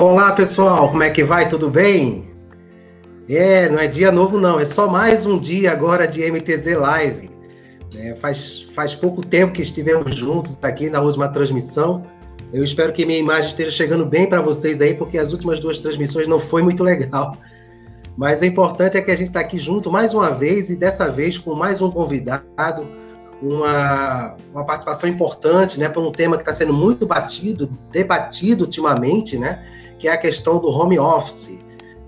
Olá pessoal, como é que vai? Tudo bem? É, não é dia novo não, é só mais um dia agora de MTZ Live. É, faz, faz pouco tempo que estivemos juntos aqui na última transmissão. Eu espero que minha imagem esteja chegando bem para vocês aí, porque as últimas duas transmissões não foi muito legal. Mas o importante é que a gente está aqui junto mais uma vez e dessa vez com mais um convidado, uma, uma participação importante, né, para um tema que está sendo muito batido, debatido ultimamente, né, que é a questão do home office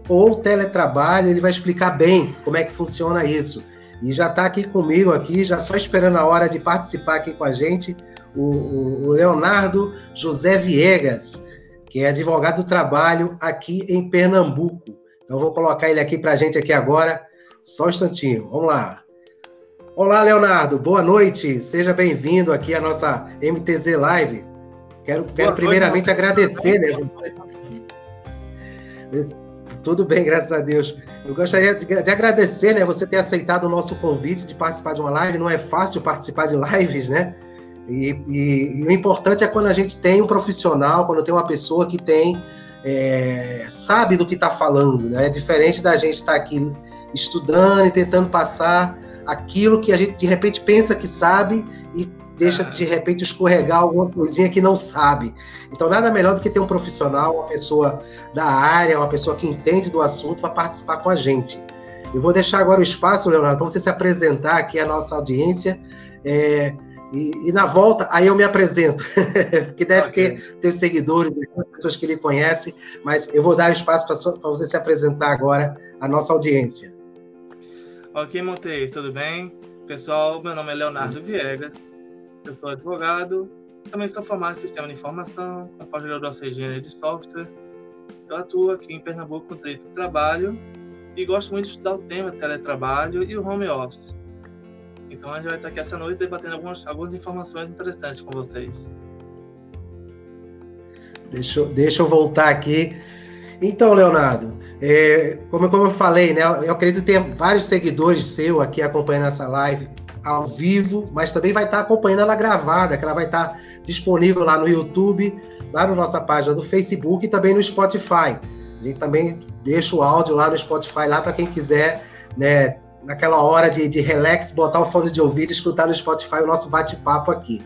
ou teletrabalho. Ele vai explicar bem como é que funciona isso. E já está aqui comigo aqui, já só esperando a hora de participar aqui com a gente, o, o Leonardo José Viegas, que é advogado do trabalho aqui em Pernambuco. Então vou colocar ele aqui para a gente aqui agora, só um instantinho. Vamos lá. Olá, Leonardo. Boa noite. Seja bem-vindo aqui à nossa MTZ Live. Quero, quero primeiramente agradecer, né? Tudo bem, graças a Deus. Eu gostaria de, de, agradecer, né, você ter aceitado o nosso convite de participar de uma live. Não é fácil participar de lives, né? E, e, e o importante é quando a gente tem um profissional, quando tem uma pessoa que tem é, sabe do que está falando, né? É diferente da gente estar tá aqui estudando e tentando passar aquilo que a gente de repente pensa que sabe deixa de repente escorregar alguma coisinha que não sabe. Então, nada melhor do que ter um profissional, uma pessoa da área, uma pessoa que entende do assunto para participar com a gente. Eu vou deixar agora o espaço, Leonardo, para você se apresentar aqui à nossa audiência. É, e, e, na volta, aí eu me apresento, porque deve okay. ter, ter seguidores, pessoas que ele conhece, mas eu vou dar o espaço para você se apresentar agora à nossa audiência. Ok, Montes, tudo bem? Pessoal, meu nome é Leonardo Viegas, eu sou advogado, também sou formado em Sistema de Informação, com pós-graduação em Engenharia de Software. Eu atuo aqui em Pernambuco com direito de trabalho e gosto muito de estudar o tema teletrabalho e o home office. Então a gente vai estar aqui essa noite debatendo algumas, algumas informações interessantes com vocês. Deixa, deixa eu voltar aqui. Então, Leonardo, é, como, como eu falei, né, eu acredito ter vários seguidores seu aqui acompanhando essa live ao vivo, mas também vai estar acompanhando ela gravada, que ela vai estar disponível lá no YouTube, lá na nossa página do Facebook e também no Spotify. A gente também deixa o áudio lá no Spotify, lá para quem quiser, né, naquela hora de, de relax, botar o fone de ouvido e escutar no Spotify o nosso bate-papo aqui.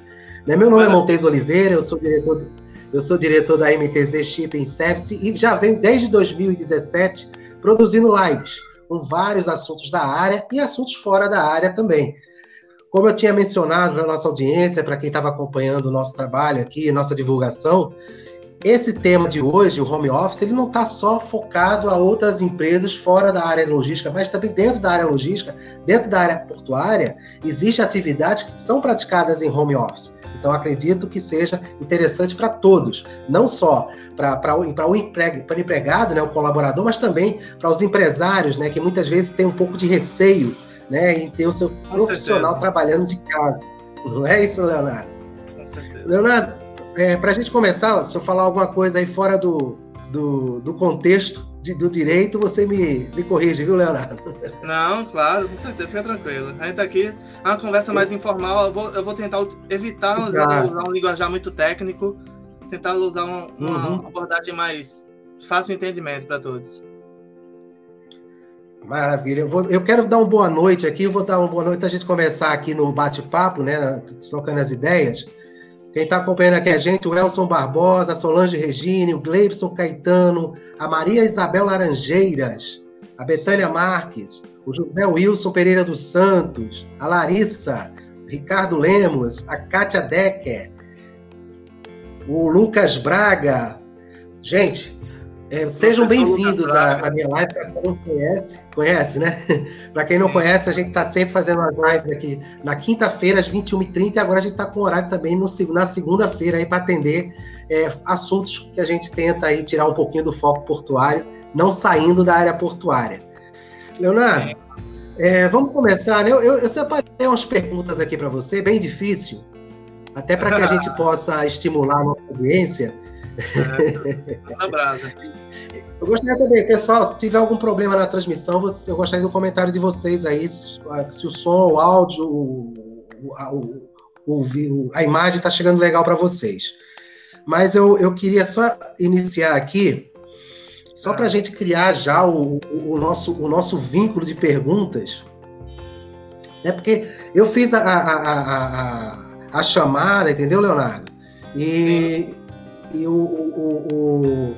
Né, meu nome é Montes Oliveira, eu sou diretor eu sou diretor da MTZ Shipping Service e já venho desde 2017 produzindo lives com vários assuntos da área e assuntos fora da área também. Como eu tinha mencionado na nossa audiência, para quem estava acompanhando o nosso trabalho aqui, nossa divulgação, esse tema de hoje, o home office, ele não está só focado a outras empresas fora da área logística, mas também dentro da área logística, dentro da área portuária, existem atividades que são praticadas em home office. Então, acredito que seja interessante para todos, não só para o para o empregado, né, o colaborador, mas também para os empresários, né, que muitas vezes têm um pouco de receio né, em ter o seu Com profissional certeza. trabalhando de casa. Não é isso, Leonardo? Com certeza. Leonardo, é, para a gente começar, se eu falar alguma coisa aí fora do, do, do contexto de, do direito, você me, me corrige, viu, Leonardo? Não, claro, com certeza, fica tranquilo. A gente tá aqui, é uma conversa mais informal, eu vou, eu vou tentar evitar usar, usar um linguajar muito técnico, tentar usar um, uma uhum. abordagem mais fácil de entendimento para todos. Maravilha. Eu, vou, eu quero dar uma boa noite aqui, vou dar uma boa noite a gente começar aqui no bate-papo, né, trocando as ideias. Quem está acompanhando aqui a gente, o Elson Barbosa, a Solange Regine, o Gleibson Caetano, a Maria Isabel Laranjeiras, a Betânia Marques, o José Wilson Pereira dos Santos, a Larissa, Ricardo Lemos, a Kátia Decker, o Lucas Braga. Gente, é, sejam bem-vindos à, à, minha live. Para quem não conhece, conhece, né? Para quem não conhece, a gente está sempre fazendo uma live aqui na quinta-feira, às 21h30, e agora a gente está com horário também no, na segunda-feira aí para atender é, assuntos que a gente tenta aí tirar um pouquinho do foco portuário, não saindo da área portuária. Leonardo, é, vamos começar, né? Eu, eu, eu separei umas perguntas aqui para você, bem difícil, até para que a gente possa estimular a nossa audiência é, eu gostaria também, pessoal, se tiver algum problema na transmissão, eu gostaria do comentário de vocês aí, se, se o som, o áudio, o, o, o, a imagem está chegando legal para vocês. Mas eu, eu queria só iniciar aqui Só para a gente criar já o, o, nosso, o nosso vínculo de perguntas, né? porque eu fiz a, a, a, a, a chamada, entendeu, Leonardo? E, e o, o, o,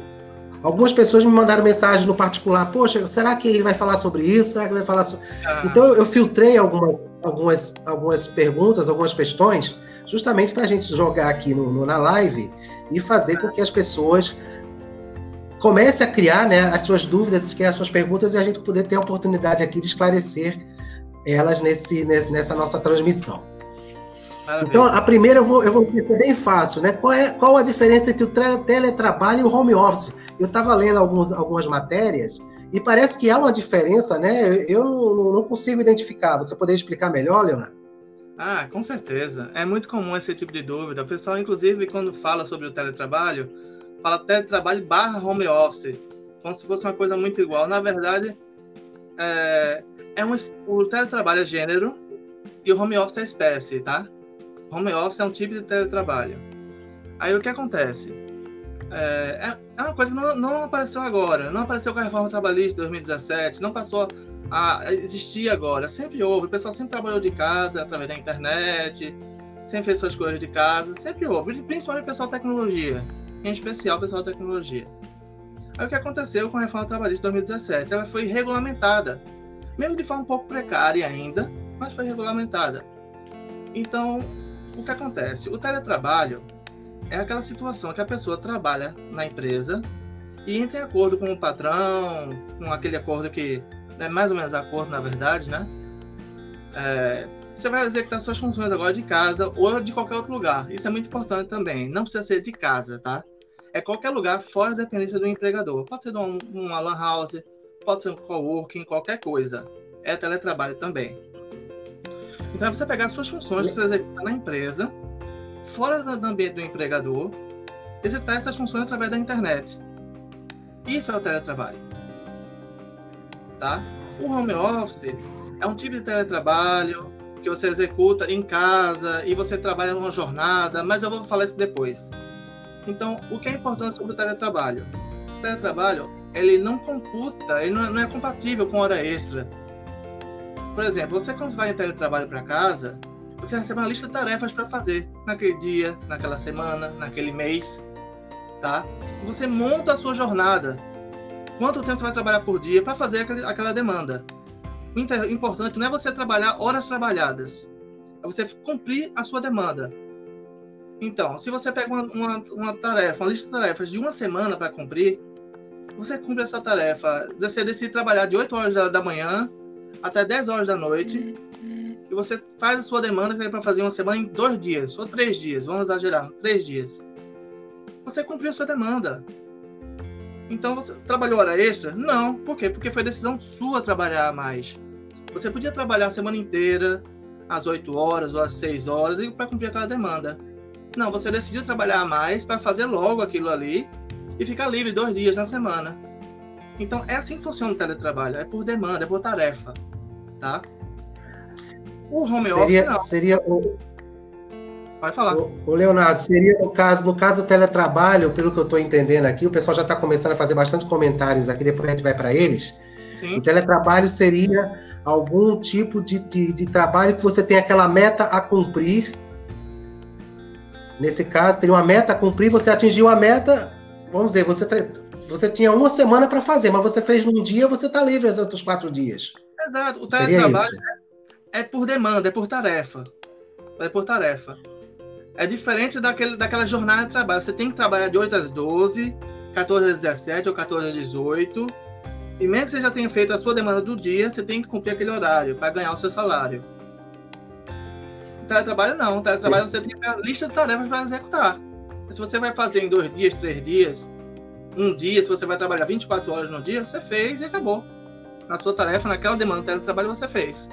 algumas pessoas me mandaram mensagem no particular: Poxa, será que ele vai falar sobre isso? Será que ele vai falar sobre. Ah. Então eu filtrei alguma, algumas, algumas perguntas, algumas questões, justamente para a gente jogar aqui no, no, na live e fazer com que as pessoas comece a criar né, as suas dúvidas, criar as suas perguntas e a gente poder ter a oportunidade aqui de esclarecer elas nesse, nessa nossa transmissão. Maravilha. Então, a primeira eu vou, eu vou ser bem fácil, né? Qual, é, qual a diferença entre o teletrabalho e o home office? Eu estava lendo alguns, algumas matérias e parece que há uma diferença, né? Eu não, não consigo identificar. Você poderia explicar melhor, Leonardo? Ah, com certeza. É muito comum esse tipo de dúvida. O pessoal, inclusive, quando fala sobre o teletrabalho, fala teletrabalho barra home office, como se fosse uma coisa muito igual. Na verdade, é, é um, o teletrabalho é gênero e o home office é espécie, tá? Home office é um tipo de teletrabalho. Aí o que acontece? É, é, é uma coisa que não, não, apareceu agora, não apareceu com a reforma trabalhista de 2017, não passou a existir agora. Sempre houve, o pessoal sempre trabalhou de casa, através da internet, sempre fez suas coisas de casa, sempre houve, principalmente o pessoal tecnologia em especial o pessoal tecnologia. Aí o que aconteceu com a reforma trabalhista de 2017? Ela foi regulamentada, mesmo de forma um pouco precária ainda, mas foi regulamentada. Então, o que acontece? O teletrabalho é aquela situação que a pessoa trabalha na empresa e entra em acordo com o patrão, com aquele acordo que é mais ou menos acordo, na verdade, né? É, você vai executar suas funções agora de casa ou de qualquer outro lugar. Isso é muito importante também. Não precisa ser de casa, tá? É qualquer lugar fora da dependência do empregador. Pode ser um, uma lan house, pode ser um coworking, qualquer coisa. É teletrabalho também. Então é você pegar suas funções que você executa na empresa, fora do ambiente do empregador, executar essas funções através da internet. Isso é o teletrabalho. Tá? O home office é um tipo de teletrabalho que você executa em casa e você trabalha numa jornada, mas eu vou falar isso depois. Então, o que é importante sobre o teletrabalho? O teletrabalho, ele não computa, ele não é, é compatível com hora extra. Por exemplo, você quando vai em teletrabalho para casa, você recebe uma lista de tarefas para fazer naquele dia, naquela semana, naquele mês, tá? Você monta a sua jornada. Quanto tempo você vai trabalhar por dia para fazer aquela demanda? importante não é você trabalhar horas trabalhadas, é você cumprir a sua demanda. Então, se você pega uma, uma, uma tarefa, uma lista de tarefas de uma semana para cumprir, você cumpre essa tarefa. Você decide trabalhar de 8 horas da, da manhã até 10 horas da noite e você faz a sua demanda que é para fazer uma semana em dois dias ou três dias, vamos exagerar, três dias. Você cumpriu a sua demanda. Então você trabalhou hora extra? Não. Por quê? Porque foi decisão sua trabalhar mais. Você podia trabalhar a semana inteira, às 8 horas ou às 6 horas, para cumprir aquela demanda. Não, você decidiu trabalhar mais para fazer logo aquilo ali e ficar livre dois dias na semana. Então é assim que funciona o teletrabalho, é por demanda, é por tarefa, tá? O home seria, office não. Seria o, Pode falar. O, Leonardo, seria no caso, no caso do teletrabalho, pelo que eu estou entendendo aqui, o pessoal já está começando a fazer bastante comentários aqui, depois a gente vai para eles. Sim. O teletrabalho seria algum tipo de, de, de, trabalho que você tem aquela meta a cumprir. Nesse caso, teria uma meta a cumprir, você atingiu a meta, vamos dizer, você, você tinha uma semana para fazer, mas você fez num dia, você está livre os outros quatro dias. Exato. O teletrabalho é por demanda, é por tarefa. É por tarefa. É diferente daquele, daquela jornada de trabalho. Você tem que trabalhar de 8 às 12, 14 às 17 ou 14 às 18. E mesmo que você já tenha feito a sua demanda do dia, você tem que cumprir aquele horário para ganhar o seu salário. O teletrabalho não. O teletrabalho você tem a lista de tarefas para executar. Se você vai fazer em dois dias, três dias, um dia, se você vai trabalhar 24 horas no dia, você fez e acabou. Na sua tarefa, naquela demanda do teletrabalho, você fez.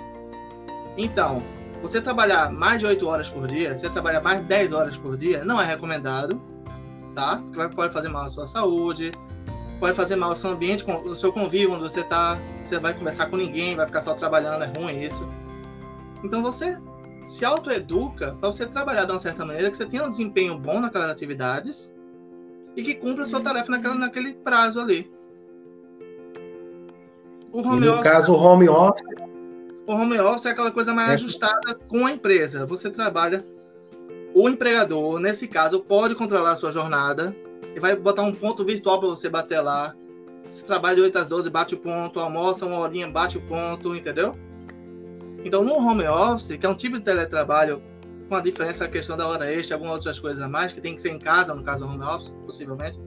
Então, você trabalhar mais de 8 horas por dia, você trabalhar mais de 10 horas por dia, não é recomendado, tá? Porque pode fazer mal à sua saúde, pode fazer mal ao seu ambiente, o seu convívio onde você tá, você vai conversar com ninguém, vai ficar só trabalhando, é ruim isso. Então você se autoeduca para você trabalhar de uma certa maneira que você tenha um desempenho bom naquelas atividades e que cumpra a sua tarefa naquela, naquele prazo ali. O home no office, caso, o home office. O home office é aquela coisa mais é. ajustada com a empresa. Você trabalha. O empregador, nesse caso, pode controlar a sua jornada e vai botar um ponto virtual para você bater lá. Você trabalha de 8 às 12, bate o ponto, almoça uma horinha, bate o ponto, entendeu? Então, no home office, que é um tipo de teletrabalho, com a diferença da questão da hora extra, algumas outras coisas a mais, que tem que ser em casa, no caso do home office, possivelmente.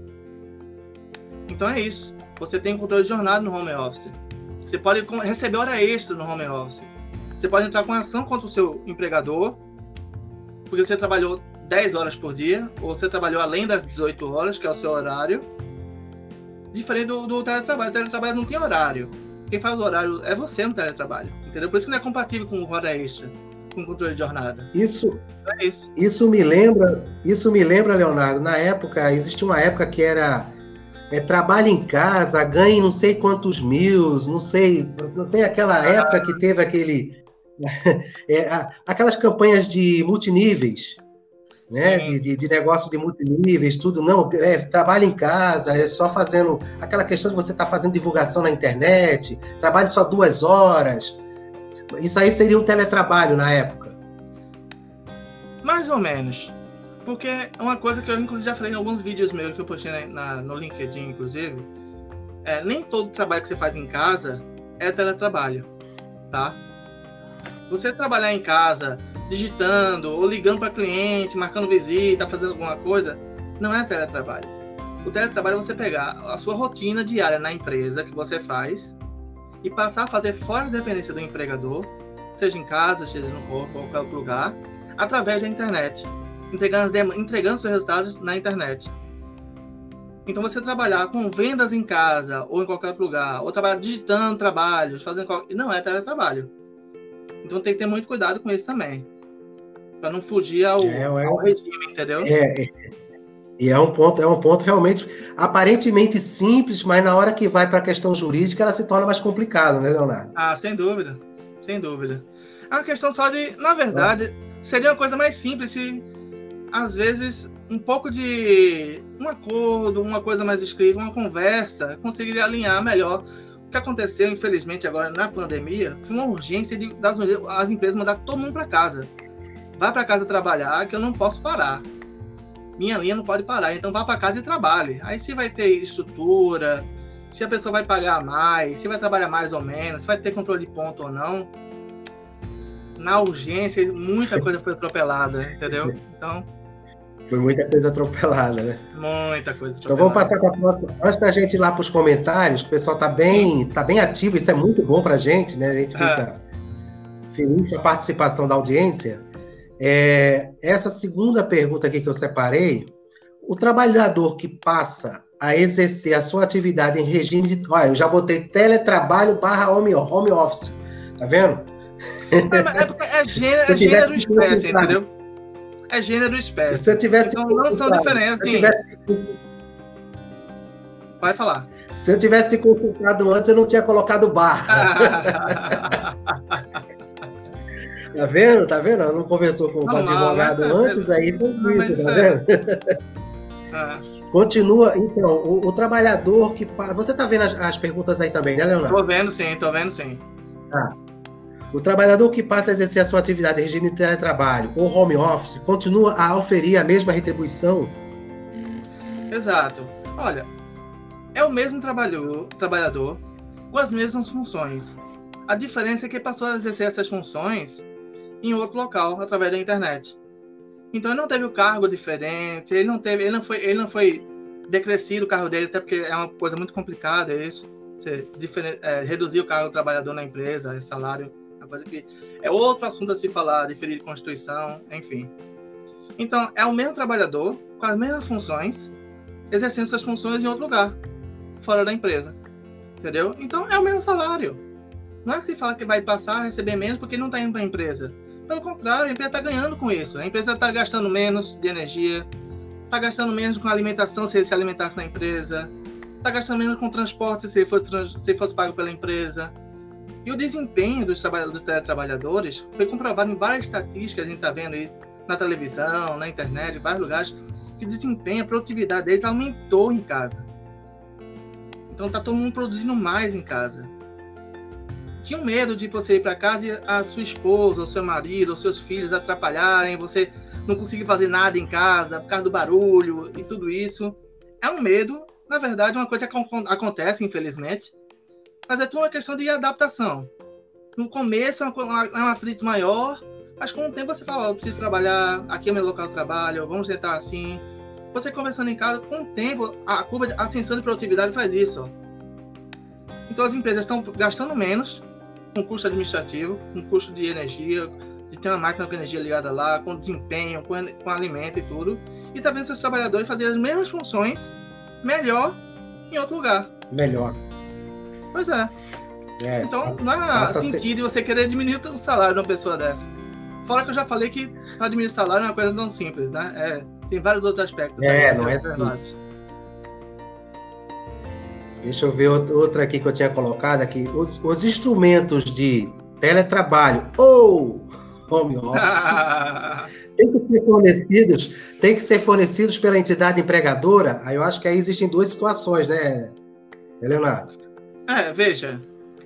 Então é isso. Você tem controle de jornada no home office. Você pode receber hora extra no home office. Você pode entrar com ação contra o seu empregador, porque você trabalhou 10 horas por dia, ou você trabalhou além das 18 horas, que é o seu horário. Diferente do, do teletrabalho. O teletrabalho não tem horário. Quem faz o horário é você no teletrabalho. Entendeu? Por isso que não é compatível com hora extra, com controle de jornada. Isso, é isso. Isso me lembra, isso me lembra, Leonardo, na época, existia uma época que era é, trabalhe em casa, ganhe não sei quantos mil, não sei. Não tem aquela época que teve aquele. É, aquelas campanhas de multiníveis, né? De, de, de, negócio de multiníveis, tudo. Não, é, trabalhe em casa, é só fazendo. Aquela questão de você estar tá fazendo divulgação na internet, trabalhe só duas horas. Isso aí seria um teletrabalho na época. Mais ou menos. Porque é uma coisa que eu inclusive já falei em alguns vídeos meus que eu postei na, na, no LinkedIn, inclusive, é, nem todo trabalho que você faz em casa é teletrabalho, tá? Você trabalhar em casa, digitando, ou ligando para cliente, marcando visita, fazendo alguma coisa, não é teletrabalho. O teletrabalho é você pegar a sua rotina diária na empresa que você faz e passar a fazer fora da dependência do empregador, seja em casa, seja no corpo, ou qualquer outro lugar, através da internet entregando, entregando seus resultados na internet. Então, você trabalhar com vendas em casa ou em qualquer outro lugar, ou trabalhar digitando trabalhos, fazendo qualquer... não é teletrabalho. Então, tem que ter muito cuidado com isso também, para não fugir ao, é, é, ao regime, entendeu? É, é, e é um ponto, é um ponto realmente aparentemente simples, mas na hora que vai para a questão jurídica, ela se torna mais complicada, né, Leonardo? Ah, sem dúvida, sem dúvida. É uma questão só de, na verdade, seria uma coisa mais simples se às vezes, um pouco de um acordo, uma coisa mais escrita, uma conversa, conseguiria alinhar melhor. O que aconteceu, infelizmente, agora na pandemia, foi uma urgência de, das as empresas mandar todo mundo para casa. Vá para casa trabalhar, que eu não posso parar. Minha linha não pode parar, então vá para casa e trabalhe. Aí se vai ter estrutura, se a pessoa vai pagar mais, se vai trabalhar mais ou menos, se vai ter controle de ponto ou não. Na urgência, muita coisa foi atropelada, entendeu? Então, foi muita coisa atropelada, né? Muita coisa atropelada. Então vamos passar para a próxima. Antes da gente ir lá para os comentários, o pessoal está bem, tá bem ativo, isso é muito bom para a gente, né? A gente fica é. feliz com a participação da audiência. É, essa segunda pergunta aqui que eu separei, o trabalhador que passa a exercer a sua atividade em regime de. Olha, eu já botei teletrabalho barra home, home office. Tá vendo? É, é, é gênero, é gênero espécie, entendeu? é gênero espécie. Se eu tivesse. Então não são diferentes. Assim. Tivesse... Vai falar. Se eu tivesse te consultado antes, eu não tinha colocado barra. tá vendo? Tá vendo? Não conversou com o advogado é, antes, aí foi isso, tá é. vendo? Ah. Continua, então, o, o, trabalhador que. Você tá vendo as, as, perguntas aí também, né, Leonardo? Tô vendo sim, tô vendo sim. Tá. O trabalhador que passa a exercer a sua atividade em regime de teletrabalho ou home office continua a oferir a mesma retribuição? Exato. Olha, é o mesmo trabalhador, trabalhador com as mesmas funções. A diferença é que passou a exercer essas funções em outro local, através da internet. Então ele não teve o cargo diferente, ele não teve, ele não foi, ele não foi decrescido o cargo dele, até porque é uma coisa muito complicada isso. Você é, reduzir o cargo do trabalhador na empresa, salário coisa que é outro assunto a se falar, diferir de Constituição, enfim. Então, é o mesmo trabalhador, com as mesmas funções, exercendo suas funções em outro lugar, fora da empresa. Entendeu? Então, é o mesmo salário. Não é que se fala que vai passar a receber menos porque não está indo para a empresa. Pelo contrário, a empresa está ganhando com isso. A empresa está gastando menos de energia, está gastando menos com alimentação se ele se alimentasse na empresa, está gastando menos com transporte se ele fosse, se fosse pago pela empresa e o desempenho dos, dos teletrabalhadores foi comprovado em várias estatísticas, a gente está vendo aí na televisão, na internet, em vários lugares, que o desempenho, a produtividade deles aumentou em casa. Então está todo mundo produzindo mais em casa. Tinham medo de você ir para casa e a sua esposa, ou seu marido, ou seus filhos atrapalharem, você não conseguir fazer nada em casa por causa do barulho e tudo isso. É um medo, na verdade, uma coisa que acontece, infelizmente, mas é tudo uma questão de adaptação. No começo é um, é atrito maior, mas com o tempo você fala, oh, eu preciso trabalhar, aqui é meu local de trabalho, vamos tentar assim. Você conversando em casa, com o tempo, a curva de ascensão de produtividade faz isso. Então as empresas estão gastando menos com custo administrativo, com custo de energia, de ter uma máquina com energia ligada lá, com desempenho, com, com alimento e tudo, e está vendo seus trabalhadores fazer as mesmas funções melhor em outro lugar. Melhor. Pois é. é então, não há sentido ser... você querer diminuir o salário de uma pessoa dessa. Fora que eu já falei que diminuir o salário é uma coisa tão simples, né? É, tem vários outros aspectos. É, não é Deixa eu ver outra aqui que eu tinha colocado aqui. Os, os instrumentos de teletrabalho ou home office tem que ser fornecidos, tem que ser fornecidos pela entidade empregadora. Aí eu acho que aí existem duas situações, né, Leonardo? É, veja,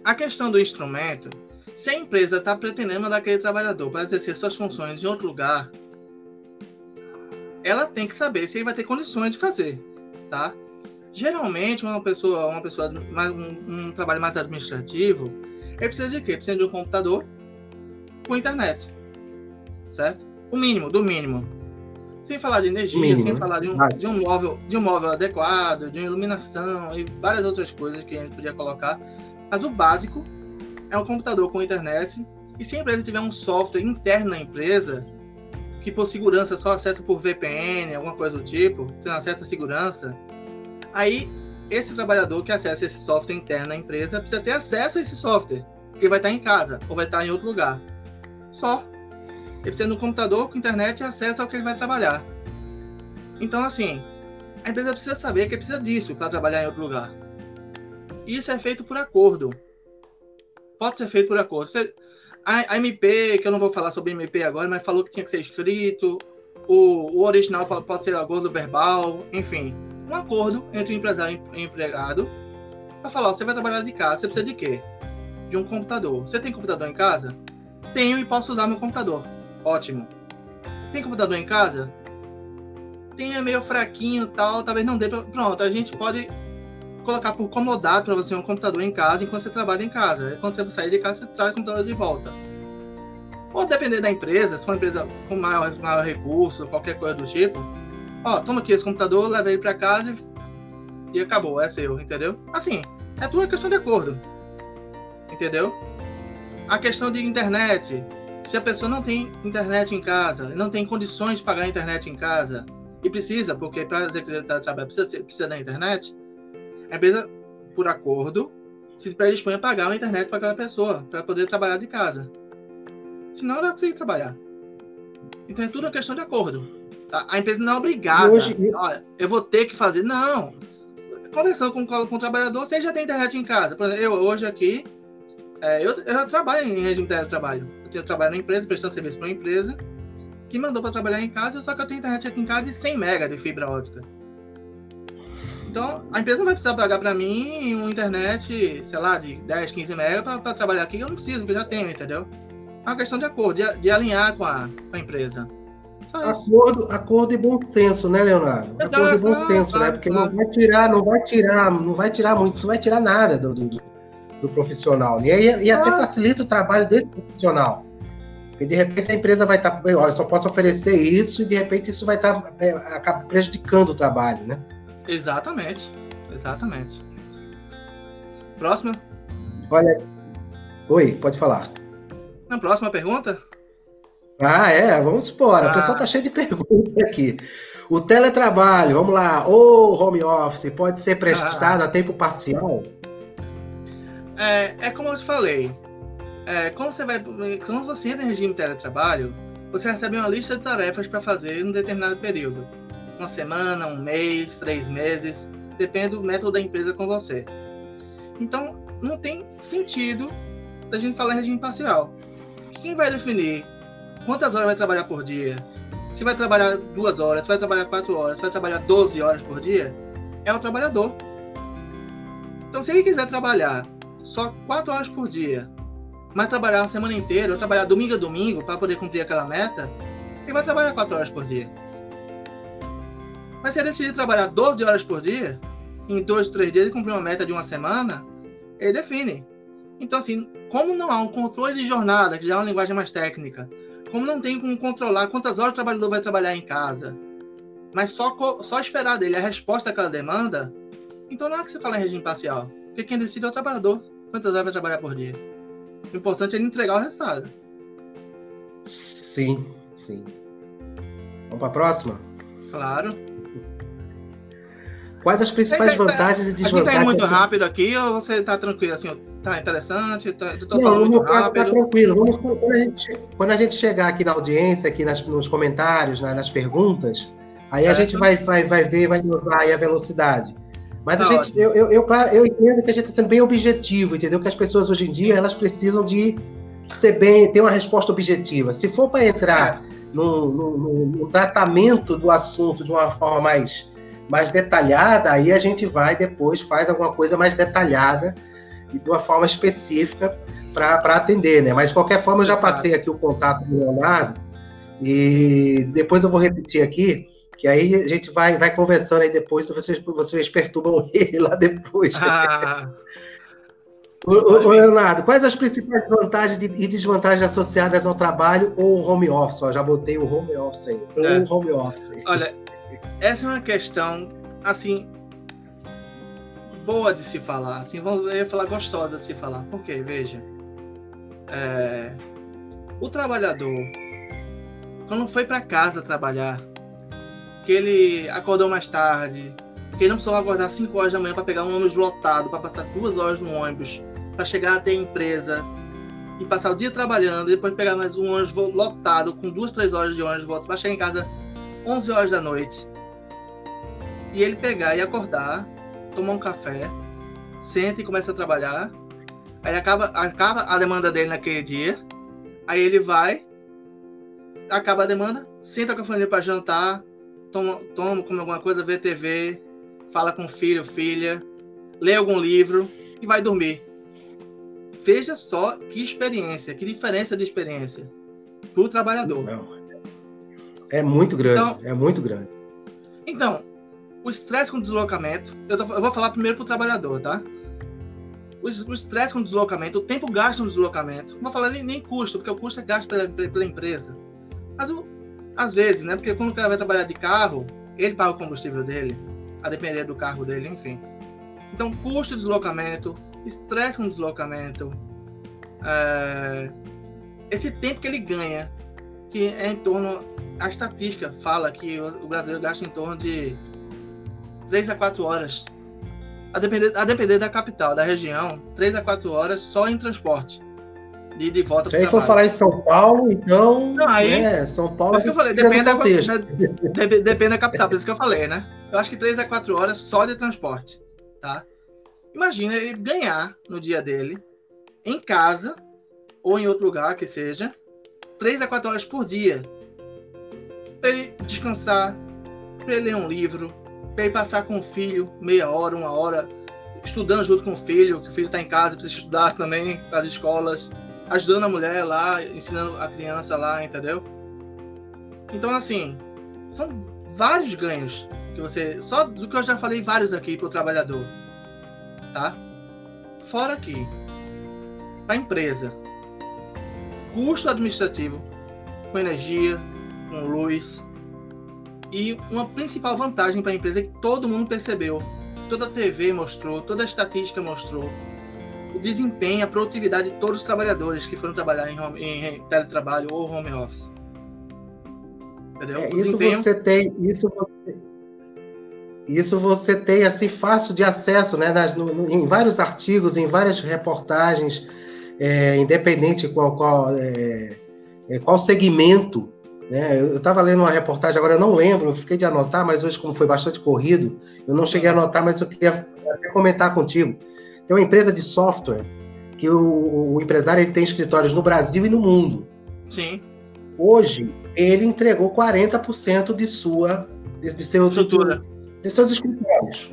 a questão do instrumento, se a empresa está pretendendo mandar aquele trabalhador para exercer suas funções em outro lugar, ela tem que saber se ele vai ter condições de fazer, tá? Geralmente, uma pessoa, uma pessoa um, um trabalho mais administrativo, ele precisa de quê? Precisa de um computador com internet, certo? O mínimo, do mínimo. Sem falar de energia, mínimo. sem falar de um, de um, móvel, de um móvel adequado, de iluminação e várias outras coisas que a gente podia colocar. Mas o básico é um computador com internet. E se a empresa tiver um software interno na empresa, que por segurança só acessa por VPN, alguma coisa do tipo, tem uma certa segurança, aí esse trabalhador que acessa esse software interno na empresa precisa ter acesso a esse software, porque vai estar em casa ou vai estar em outro lugar. Só. Ele precisa no computador com internet e acesso ao que ele vai trabalhar. Então, assim, a empresa precisa saber que precisa disso para trabalhar em outro lugar. Isso é feito por acordo. Pode ser feito por acordo. A, a MP, que eu não vou falar sobre MP agora, mas falou que tinha que ser escrito. O, o original pode, pode ser acordo verbal, enfim. Um acordo entre o empresário e o empregado para falar: você vai trabalhar de casa, você precisa de quê? De um computador. Você tem computador em casa? Tenho e posso usar meu computador. Ótimo. Tem computador em casa? Tem, é meio fraquinho tal, talvez não dê pra... Pronto, a gente pode colocar por comodato para você um computador em casa enquanto você trabalha em casa. quando você sair de casa, você traz o computador de volta. Ou depender da empresa, se for uma empresa com maior, maior recurso, qualquer coisa do tipo, ó, toma aqui esse computador, leva ele para casa e, e acabou, é seu, entendeu? Assim, é tudo uma questão de acordo. Entendeu? A questão de internet, se a pessoa não tem internet em casa, não tem condições de pagar a internet em casa, e precisa, porque para executar trabalho precisa, precisa da internet, a empresa, por acordo, se predispõe a pagar a internet para aquela pessoa, para poder trabalhar de casa. Senão, ela vai conseguir trabalhar. Então, é tudo uma questão de acordo. A empresa não é obrigada. Hoje... Olha, eu vou ter que fazer. Não. Conversando com, com o trabalhador, você já tem internet em casa. Por exemplo, eu hoje aqui, é, eu, eu trabalho em regime de teletrabalho eu trabalho na empresa, prestando serviço para uma empresa, que mandou para trabalhar em casa, só que eu tenho internet aqui em casa de 100 mega de fibra ótica. Então, a empresa não vai precisar pagar para mim uma internet, sei lá, de 10, 15 mega para trabalhar aqui, eu não preciso, porque eu já tenho, entendeu? É uma questão de acordo, de, de alinhar com a, com a empresa. Acordo, acordo e bom senso, né, Leonardo? Exato, acordo e bom senso, né? Porque não vai tirar, não vai tirar, não vai tirar muito, não vai tirar nada do, do, do profissional. Né? E, e até ah. facilita o trabalho desse profissional. Porque de repente a empresa vai estar, tá, eu só posso oferecer isso e de repente isso vai estar tá, é, acaba prejudicando o trabalho, né? Exatamente, exatamente. Próxima. Olha, oi, pode falar. Na próxima pergunta? Ah, é, vamos embora. Ah. O pessoal tá cheio de perguntas aqui. O teletrabalho, vamos lá, ou home office, pode ser prestado ah. a tempo parcial? É, é como eu te falei. É, quando você vai. Quando você entra em regime de teletrabalho, você recebe uma lista de tarefas para fazer em um determinado período. Uma semana, um mês, três meses, depende do método da empresa com você. Então, não tem sentido a gente falar em regime parcial. Quem vai definir quantas horas vai trabalhar por dia? Se vai trabalhar duas horas, se vai trabalhar quatro horas, se vai trabalhar 12 horas por dia, é o trabalhador. Então, se ele quiser trabalhar só quatro horas por dia, mas trabalhar a semana inteira, ou trabalhar domingo a domingo para poder cumprir aquela meta, ele vai trabalhar 4 horas por dia. Mas se ele decidir trabalhar 12 horas por dia, em 2, 3 dias ele cumprir uma meta de uma semana, ele define. Então, assim, como não há um controle de jornada, que já é uma linguagem mais técnica, como não tem como controlar quantas horas o trabalhador vai trabalhar em casa, mas só, só esperar dele a resposta àquela demanda, então não é que você fala em regime parcial. Porque quem decide é o trabalhador. Quantas horas vai trabalhar por dia? O importante é ele entregar o resultado. Sim, sim. Vamos para a próxima? Claro. Quais as principais tá, vantagens e desvantagens? Aqui tá muito rápido aqui ou você está tranquilo assim? Tá interessante? Tá, tô Não, falando muito tá rápido. Tá tranquilo. Vamos, quando, a gente, quando a gente chegar aqui na audiência, aqui nas, nos comentários, nas perguntas, aí a gente vai, vai, vai ver, vai mudar aí a velocidade. Mas a gente, eu, eu, eu, eu entendo que a gente está sendo bem objetivo, entendeu? Que as pessoas hoje em dia elas precisam de ser bem, ter uma resposta objetiva. Se for para entrar é. no, no, no, tratamento do assunto de uma forma mais, mais detalhada, aí a gente vai depois faz alguma coisa mais detalhada e de uma forma específica para atender, né? Mas de qualquer forma eu já passei aqui o contato do Leonardo e depois eu vou repetir aqui que aí a gente vai, vai conversando aí depois, se vocês, vocês perturbam ele lá depois. Ah. ô, ô, Leonardo, quais as principais vantagens e desvantagens associadas ao trabalho ou home office? Ó, já botei o home office aí. É. Ou home office. Olha, essa é uma questão, assim, boa de se falar. Assim, eu ia falar gostosa de se falar. Porque, veja, é, o trabalhador, quando foi para casa trabalhar, que ele acordou mais tarde, que ele não precisou acordar 5 horas da manhã para pegar um ônibus lotado, para passar duas horas no ônibus, para chegar até a empresa e passar o dia trabalhando, depois pegar mais um ônibus lotado com duas, três horas de ônibus volta para chegar em casa 11 horas da noite. E ele pegar e acordar, tomar um café, senta e começa a trabalhar. Aí acaba, acaba a demanda dele naquele dia. Aí ele vai, acaba a demanda, senta com a família para jantar, toma, toma come alguma coisa, vê TV, fala com o filho, filha, lê algum livro e vai dormir. Veja só que experiência, que diferença de experiência para o trabalhador. É muito grande, então, é muito grande. Então, o estresse com deslocamento, eu, tô, eu, vou falar primeiro para o trabalhador, tá? O estresse com deslocamento, o tempo gasto no deslocamento, não vou falar nem, nem custo, porque o custo é gasto pela, pela empresa. Mas o, às vezes, né? Porque quando o cara vai trabalhar de carro, ele paga o combustível dele, a depender do carro dele, enfim. Então, custo de deslocamento, estresse com deslocamento, é... esse tempo que ele ganha, que é em torno. A estatística fala que o brasileiro gasta em torno de 3 a 4 horas. A depender, a depender da capital, da região, 3 a 4 horas só em transporte de, de volta Se aí for falar em São Paulo, então. Não, aí, né, São Paulo. Que eu falei, depende da, da, depende da capital, por isso que eu falei, né? Eu acho que 3 a 4 horas só de transporte, tá? Imagina ele ganhar no dia dele, em casa, ou em outro lugar que seja, 3 a 4 horas por dia. Pra ele descansar, pra ele ler um livro, pra ele passar com o filho meia hora, uma hora, estudando junto com o filho, que o filho está em casa, precisa estudar também, as escolas ajudando a mulher lá, ensinando a criança lá, entendeu? Então, assim, são vários ganhos que você. Só do que eu já falei, vários aqui para o trabalhador. Tá? Fora para a empresa, custo administrativo com energia, com luz. E uma principal vantagem para a empresa é que todo mundo percebeu, toda a TV mostrou, toda a estatística mostrou, o desempenho, a produtividade de todos os trabalhadores que foram trabalhar em, home, em teletrabalho ou home office. Entendeu? É, isso desempenho... você tem, isso você, isso você tem assim fácil de acesso, né? Nas, no, no, em vários artigos, em várias reportagens, é, independente qual qual, é, é qual segmento. Né? Eu estava lendo uma reportagem agora, eu não lembro, eu fiquei de anotar, mas hoje como foi bastante corrido, eu não cheguei a anotar, mas eu queria comentar contigo tem uma empresa de software que o, o empresário ele tem escritórios no Brasil e no mundo. Sim. Hoje, ele entregou 40% de sua de, de, seu, de, de seus escritórios.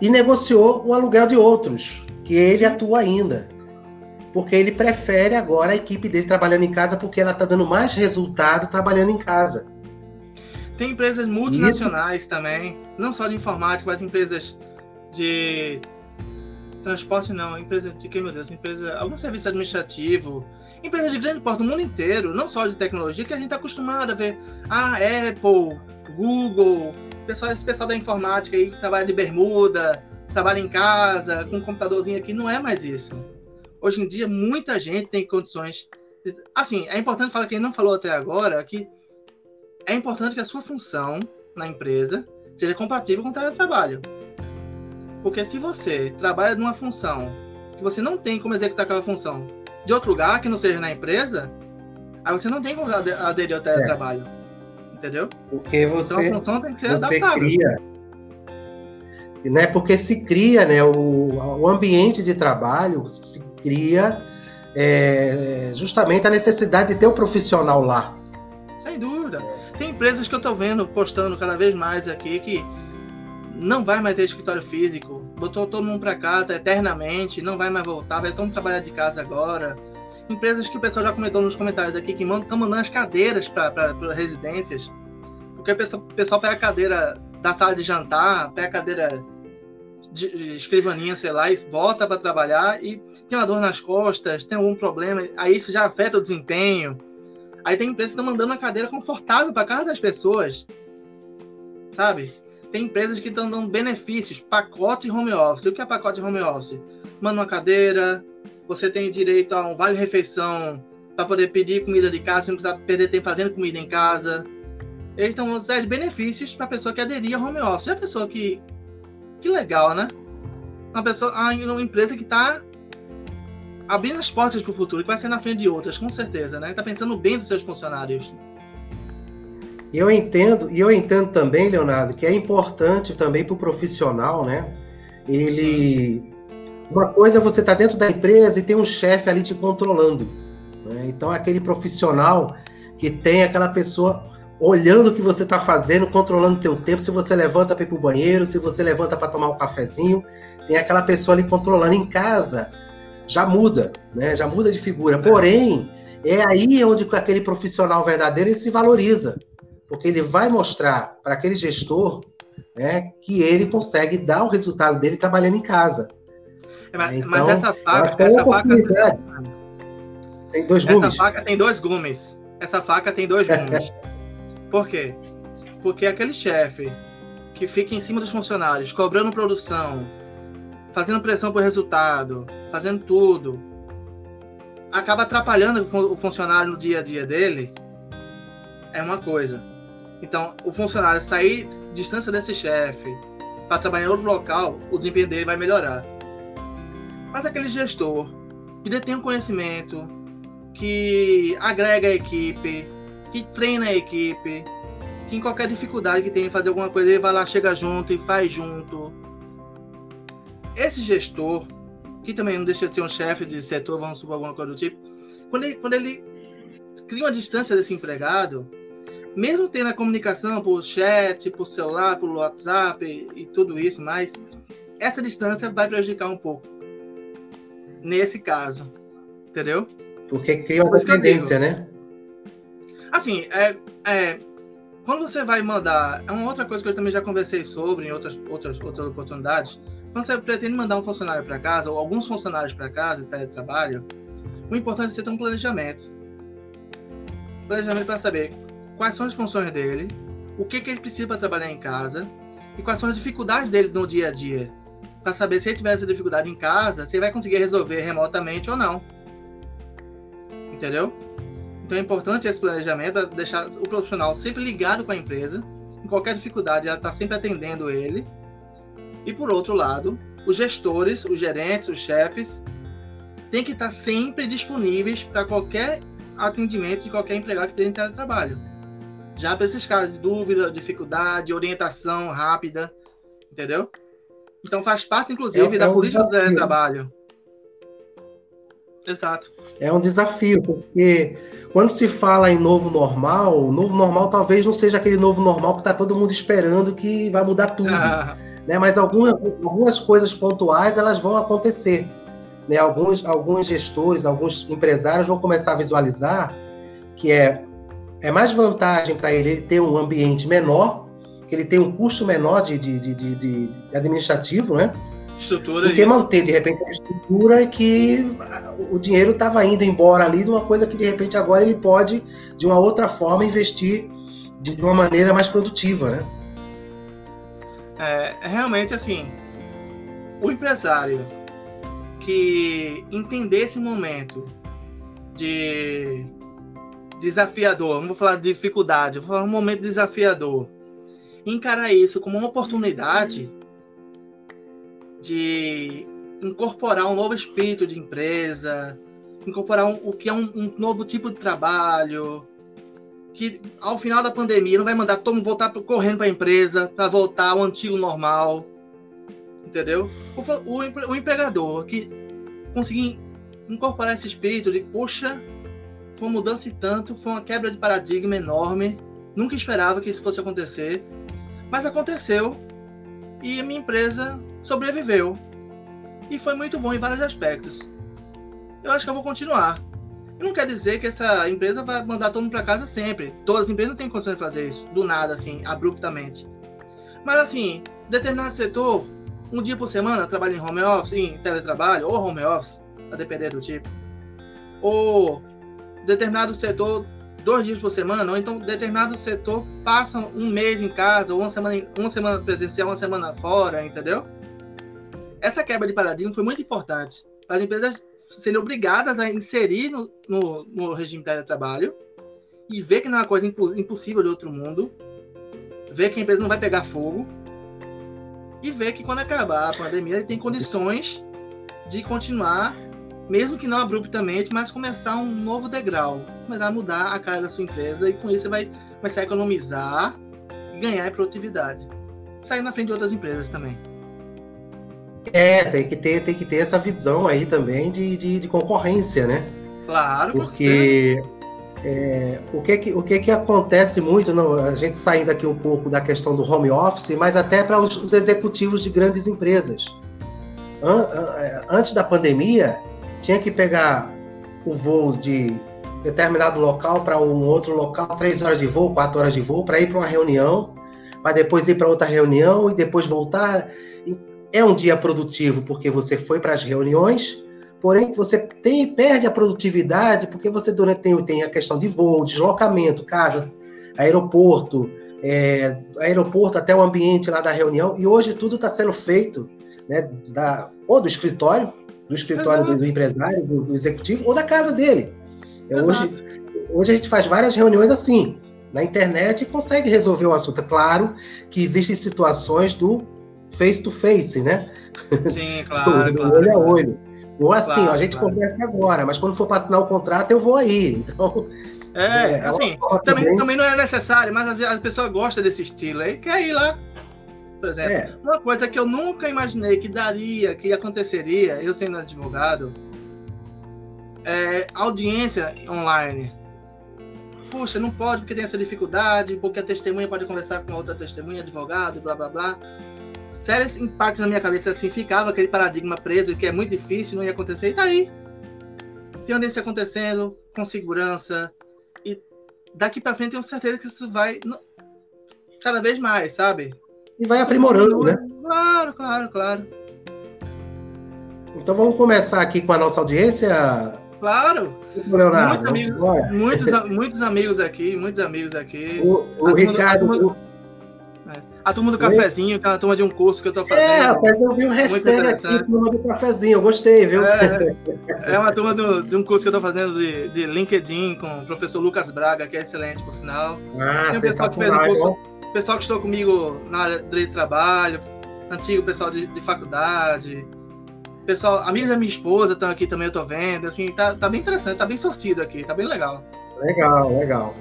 E negociou o aluguel de outros, que ele atua ainda. Porque ele prefere agora a equipe dele trabalhando em casa porque ela está dando mais resultado trabalhando em casa. Tem empresas multinacionais Isso. também, não só de informática, mas empresas de transporte não, empresa de que meu Deus, empresa, algum serviço administrativo, empresas de grande porte do mundo inteiro, não só de tecnologia, que a gente está acostumado a ver, ah, Apple, Google, pessoal, esse pessoal da informática aí que trabalha de bermuda, trabalha em casa, com um computadorzinho aqui, não é mais isso. Hoje em dia, muita gente tem condições. Assim, é importante falar, quem não falou até agora, que é importante que a sua função na empresa seja compatível com o teletrabalho. Porque se você trabalha numa função que você não tem como executar aquela função de outro lugar que não seja na empresa, aí você não tem como aderir ao teletrabalho. É. Entendeu? Porque você, então a função tem que ser você adaptável. cria. Né, porque se cria, né, o, o ambiente de trabalho se cria é, justamente a necessidade de ter o um profissional lá. Sem dúvida. Tem empresas que eu estou vendo postando cada vez mais aqui que não vai mais ter escritório físico, botou todo mundo para casa eternamente, não vai mais voltar, vai todo mundo trabalhar de casa agora. Empresas que o pessoal já comentou nos comentários aqui que estão mandando as cadeiras para residências, porque o pessoal, o pessoal pega a cadeira da sala de jantar, pega a cadeira escrivaninha, sei lá, e volta para trabalhar e tem uma dor nas costas, tem algum problema, aí isso já afeta o desempenho. Aí tem empresas que estão mandando uma cadeira confortável para cada das pessoas, sabe? Tem empresas que estão dando benefícios, pacote home office. O que é pacote home office? Manda uma cadeira, você tem direito a um vale-refeição para poder pedir comida de casa, sem precisar perder tempo fazendo comida em casa. Eles estão dando benefícios para a pessoa que aderir a home office. É a pessoa que. Que legal, né? Uma pessoa, uma empresa que está abrindo as portas para o futuro, que vai ser na frente de outras, com certeza, né? Está pensando bem dos seus funcionários. E eu entendo, e eu entendo também, Leonardo, que é importante também para o profissional, né? Ele. Uma coisa é você estar tá dentro da empresa e tem um chefe ali te controlando. Né? Então, aquele profissional que tem aquela pessoa olhando o que você está fazendo, controlando o teu tempo, se você levanta para ir para o banheiro, se você levanta para tomar um cafezinho, tem aquela pessoa ali controlando em casa, já muda, né? Já muda de figura. Porém, é aí onde aquele profissional verdadeiro ele se valoriza porque ele vai mostrar para aquele gestor né, que ele consegue dar o resultado dele trabalhando em casa. É, mas, então, mas, essa faca, é essa faca tem dois gumes. Essa faca tem dois gumes. Essa faca tem dois gumes. Por quê? Porque aquele chefe que fica em cima dos funcionários, cobrando produção, fazendo pressão por resultado, fazendo tudo, acaba atrapalhando o funcionário no dia a dia dele, é uma coisa. Então, o funcionário sair distância desse chefe para trabalhar em outro local, o desempenho dele vai melhorar. Mas aquele gestor que detém o conhecimento, que agrega a equipe, que treina a equipe, que em qualquer dificuldade que tenha em fazer alguma coisa, ele vai lá, chega junto e faz junto. Esse gestor, que também não deixa de ser um chefe de setor, vamos supor alguma coisa do tipo, quando ele, quando ele cria uma distância desse empregado, mesmo tendo a comunicação por chat, por celular, por WhatsApp e, e tudo isso, mas essa distância vai prejudicar um pouco. Nesse caso. Entendeu? Porque cria uma dependência, né? Assim, é, é, quando você vai mandar. É uma outra coisa que eu também já conversei sobre em outras, outras, outras oportunidades. Quando você pretende mandar um funcionário para casa, ou alguns funcionários para casa, teletrabalho, o importante é você ter um planejamento. Planejamento para saber quais são as funções dele, o que, que ele precisa para trabalhar em casa e quais são as dificuldades dele no dia a dia. Para saber se ele tiver essa dificuldade em casa, se ele vai conseguir resolver remotamente ou não. Entendeu? Então é importante esse planejamento, deixar o profissional sempre ligado com a empresa. Em qualquer dificuldade, ela está sempre atendendo ele. E por outro lado, os gestores, os gerentes, os chefes, têm que estar sempre disponíveis para qualquer atendimento de qualquer empregado que tenha em teletrabalho. Já para esses casos de dúvida, dificuldade, orientação rápida, entendeu? Então faz parte, inclusive, é, da é política do trabalho. Exato. É um desafio, porque quando se fala em novo normal, o novo normal talvez não seja aquele novo normal que está todo mundo esperando que vai mudar tudo. Ah. Né? Mas algumas, algumas coisas pontuais elas vão acontecer. né, alguns, alguns gestores, alguns empresários vão começar a visualizar que é, é mais vantagem para ele, ele ter um ambiente menor, que ele tem um custo menor de, de, de, de, de administrativo, né? Estrutura. Do que manter, de repente, a estrutura que o dinheiro estava indo embora ali de uma coisa que, de repente, agora ele pode, de uma outra forma, investir de uma maneira mais produtiva, né? É, é realmente assim, o empresário que entender esse momento de desafiador, não vou falar de dificuldade, vou falar um momento desafiador, encarar isso como uma oportunidade de incorporar um novo espírito de empresa, incorporar um, o que é um, um, novo tipo de trabalho, que ao final da pandemia não vai mandar todo mundo voltar correndo para a empresa para voltar ao antigo normal, entendeu? O, o, o empregador que conseguir incorporar esse espírito de, poxa, foi uma mudança e tanto, foi uma quebra de paradigma enorme, nunca esperava que isso fosse acontecer, mas aconteceu e a minha empresa sobreviveu. E foi muito bom em vários aspectos. Eu acho que eu vou continuar. E não quer dizer que essa empresa vai mandar todo mundo para casa sempre. Todas as empresas não têm condições de fazer isso, do nada, assim, abruptamente. Mas, assim, determinado setor, um dia por semana, trabalha em home office, em teletrabalho, ou home office, a depender do tipo. Ou determinado setor, dois dias por semana, ou então determinado setor passa um mês em casa, ou uma semana, uma semana presencial, uma semana fora, entendeu? Essa quebra de paradigma foi muito importante as empresas serem obrigadas a inserir no, no, no regime de teletrabalho e ver que não é uma coisa impossível de outro mundo, ver que a empresa não vai pegar fogo e ver que quando acabar a pandemia ele tem condições de continuar, mesmo que não abruptamente, mas começar um novo degrau, começar a mudar a cara da sua empresa e com isso você vai começar a economizar e ganhar em produtividade. Sair na frente de outras empresas também. É, tem que ter, tem que ter essa visão aí também de, de, de concorrência, né? Claro, porque é, o, que, que, o que, que acontece muito, não, a gente saindo aqui um pouco da questão do home office, mas até para os, os, executivos de grandes empresas. An, an, antes da pandemia, tinha que pegar o voo de determinado local para um outro local, três horas de voo, quatro horas de voo, para ir para uma reunião, para depois ir para outra reunião e depois voltar é um dia produtivo porque você foi para as reuniões, porém você tem, perde a produtividade porque você durante, tem, tem a questão de voo, deslocamento, casa, aeroporto, é, aeroporto até o ambiente lá da reunião, e hoje tudo está sendo feito né, da, ou do escritório, do escritório do, do, empresário, do, do, executivo, ou da casa dele. É, hoje, hoje a gente faz várias reuniões assim, na internet e consegue resolver o assunto. É claro que existem situações do face to face, né? Sim, claro. claro olho a olho. Ou assim, claro, ó, a gente claro. conversa agora, mas quando for para assinar o contrato, eu vou aí. Então. É, é, é assim, também, também, também não é necessário, mas a, a pessoa gosta desse estilo aí, quer ir lá. Por exemplo, é. uma coisa que eu nunca imaginei que daria, que aconteceria, eu sendo advogado, é audiência online. Puxa, não pode porque tem essa dificuldade, porque a testemunha pode conversar com outra testemunha, advogado, blá blá blá sérios impactos na minha cabeça assim, ficava aquele paradigma preso que é muito difícil, não ia acontecer, e tá aí. Tem audiência acontecendo, com segurança, e daqui para frente tenho certeza que isso vai cada vez mais, sabe? E vai aprimorando, né? Claro, claro, claro. Então vamos começar aqui com a nossa audiência. Claro. Leonardo, muitos, amigos, muitos, muitos amigos aqui, muitos amigos aqui. O, o Ricardo, a turma do cafezinho, que é a turma de um curso que eu tô fazendo. É, rapaz, eu vi um hashtag aqui, turma do cafezinho, eu gostei, viu? É, é uma turma do, de um curso que eu tô fazendo de, de LinkedIn com o professor Lucas Braga, que é excelente, por sinal. Ah, Tem o pessoal que fez o curso, pessoal que estou comigo na área de trabalho, antigo pessoal de, de faculdade, pessoal, amigos da minha esposa estão aqui também, eu tô vendo, assim, tá, tá bem interessante, tá bem sortido aqui, tá bem legal. Legal, legal.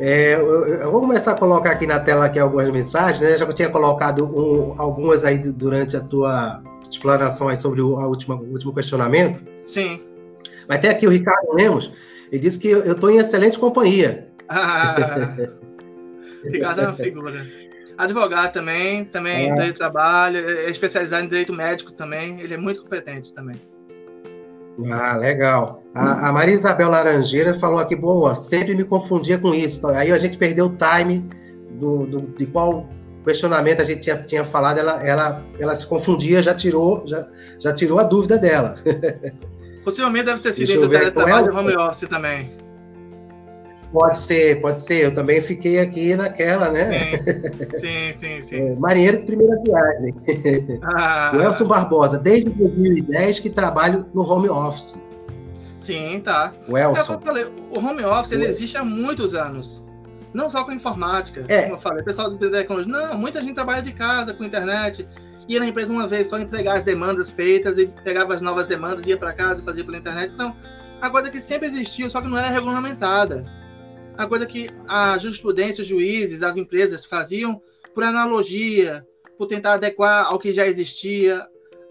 É, eu, eu, vou começar a colocar aqui na tela aqui algumas mensagens, né? Já que eu tinha colocado um, algumas aí durante a tua explanação aí sobre o, última, último questionamento. Sim. Mas tem aqui o Ricardo Lemos, ele disse que eu estou em excelente companhia. Ah, Ricardo é uma figura. Advogado também, também é. direito de trabalho, é especializado em direito médico também, ele é muito competente também. Ah, legal. A, a Maria Isabel Laranjeira falou aqui, boa, sempre me confundia com isso. Aí a gente perdeu o time do, do, de qual questionamento a gente tinha, tinha falado, ela, ela, ela se confundia, já tirou, já, já tirou a dúvida dela. Possivelmente deve ter sido entre o teletrabalho e home office também. Pode ser, pode ser. Eu também fiquei aqui naquela, né? Sim, sim, sim. É, marinheiro de primeira viagem. Ah. O Elson Barbosa, desde 2010 que trabalho no home office. Sim, tá. O Elson. É falei, o home office ele existe há muitos anos. Não só com informática, é. como eu falei. O pessoal do tecnologia, não, muita gente trabalha de casa, com internet. Ia na empresa uma vez só entregar as demandas feitas e pegava as novas demandas, ia para casa e fazia pela internet. Então, a coisa que sempre existiu, só que não era regulamentada a coisa que a jurisprudência, os juízes, as empresas faziam por analogia, por tentar adequar ao que já existia.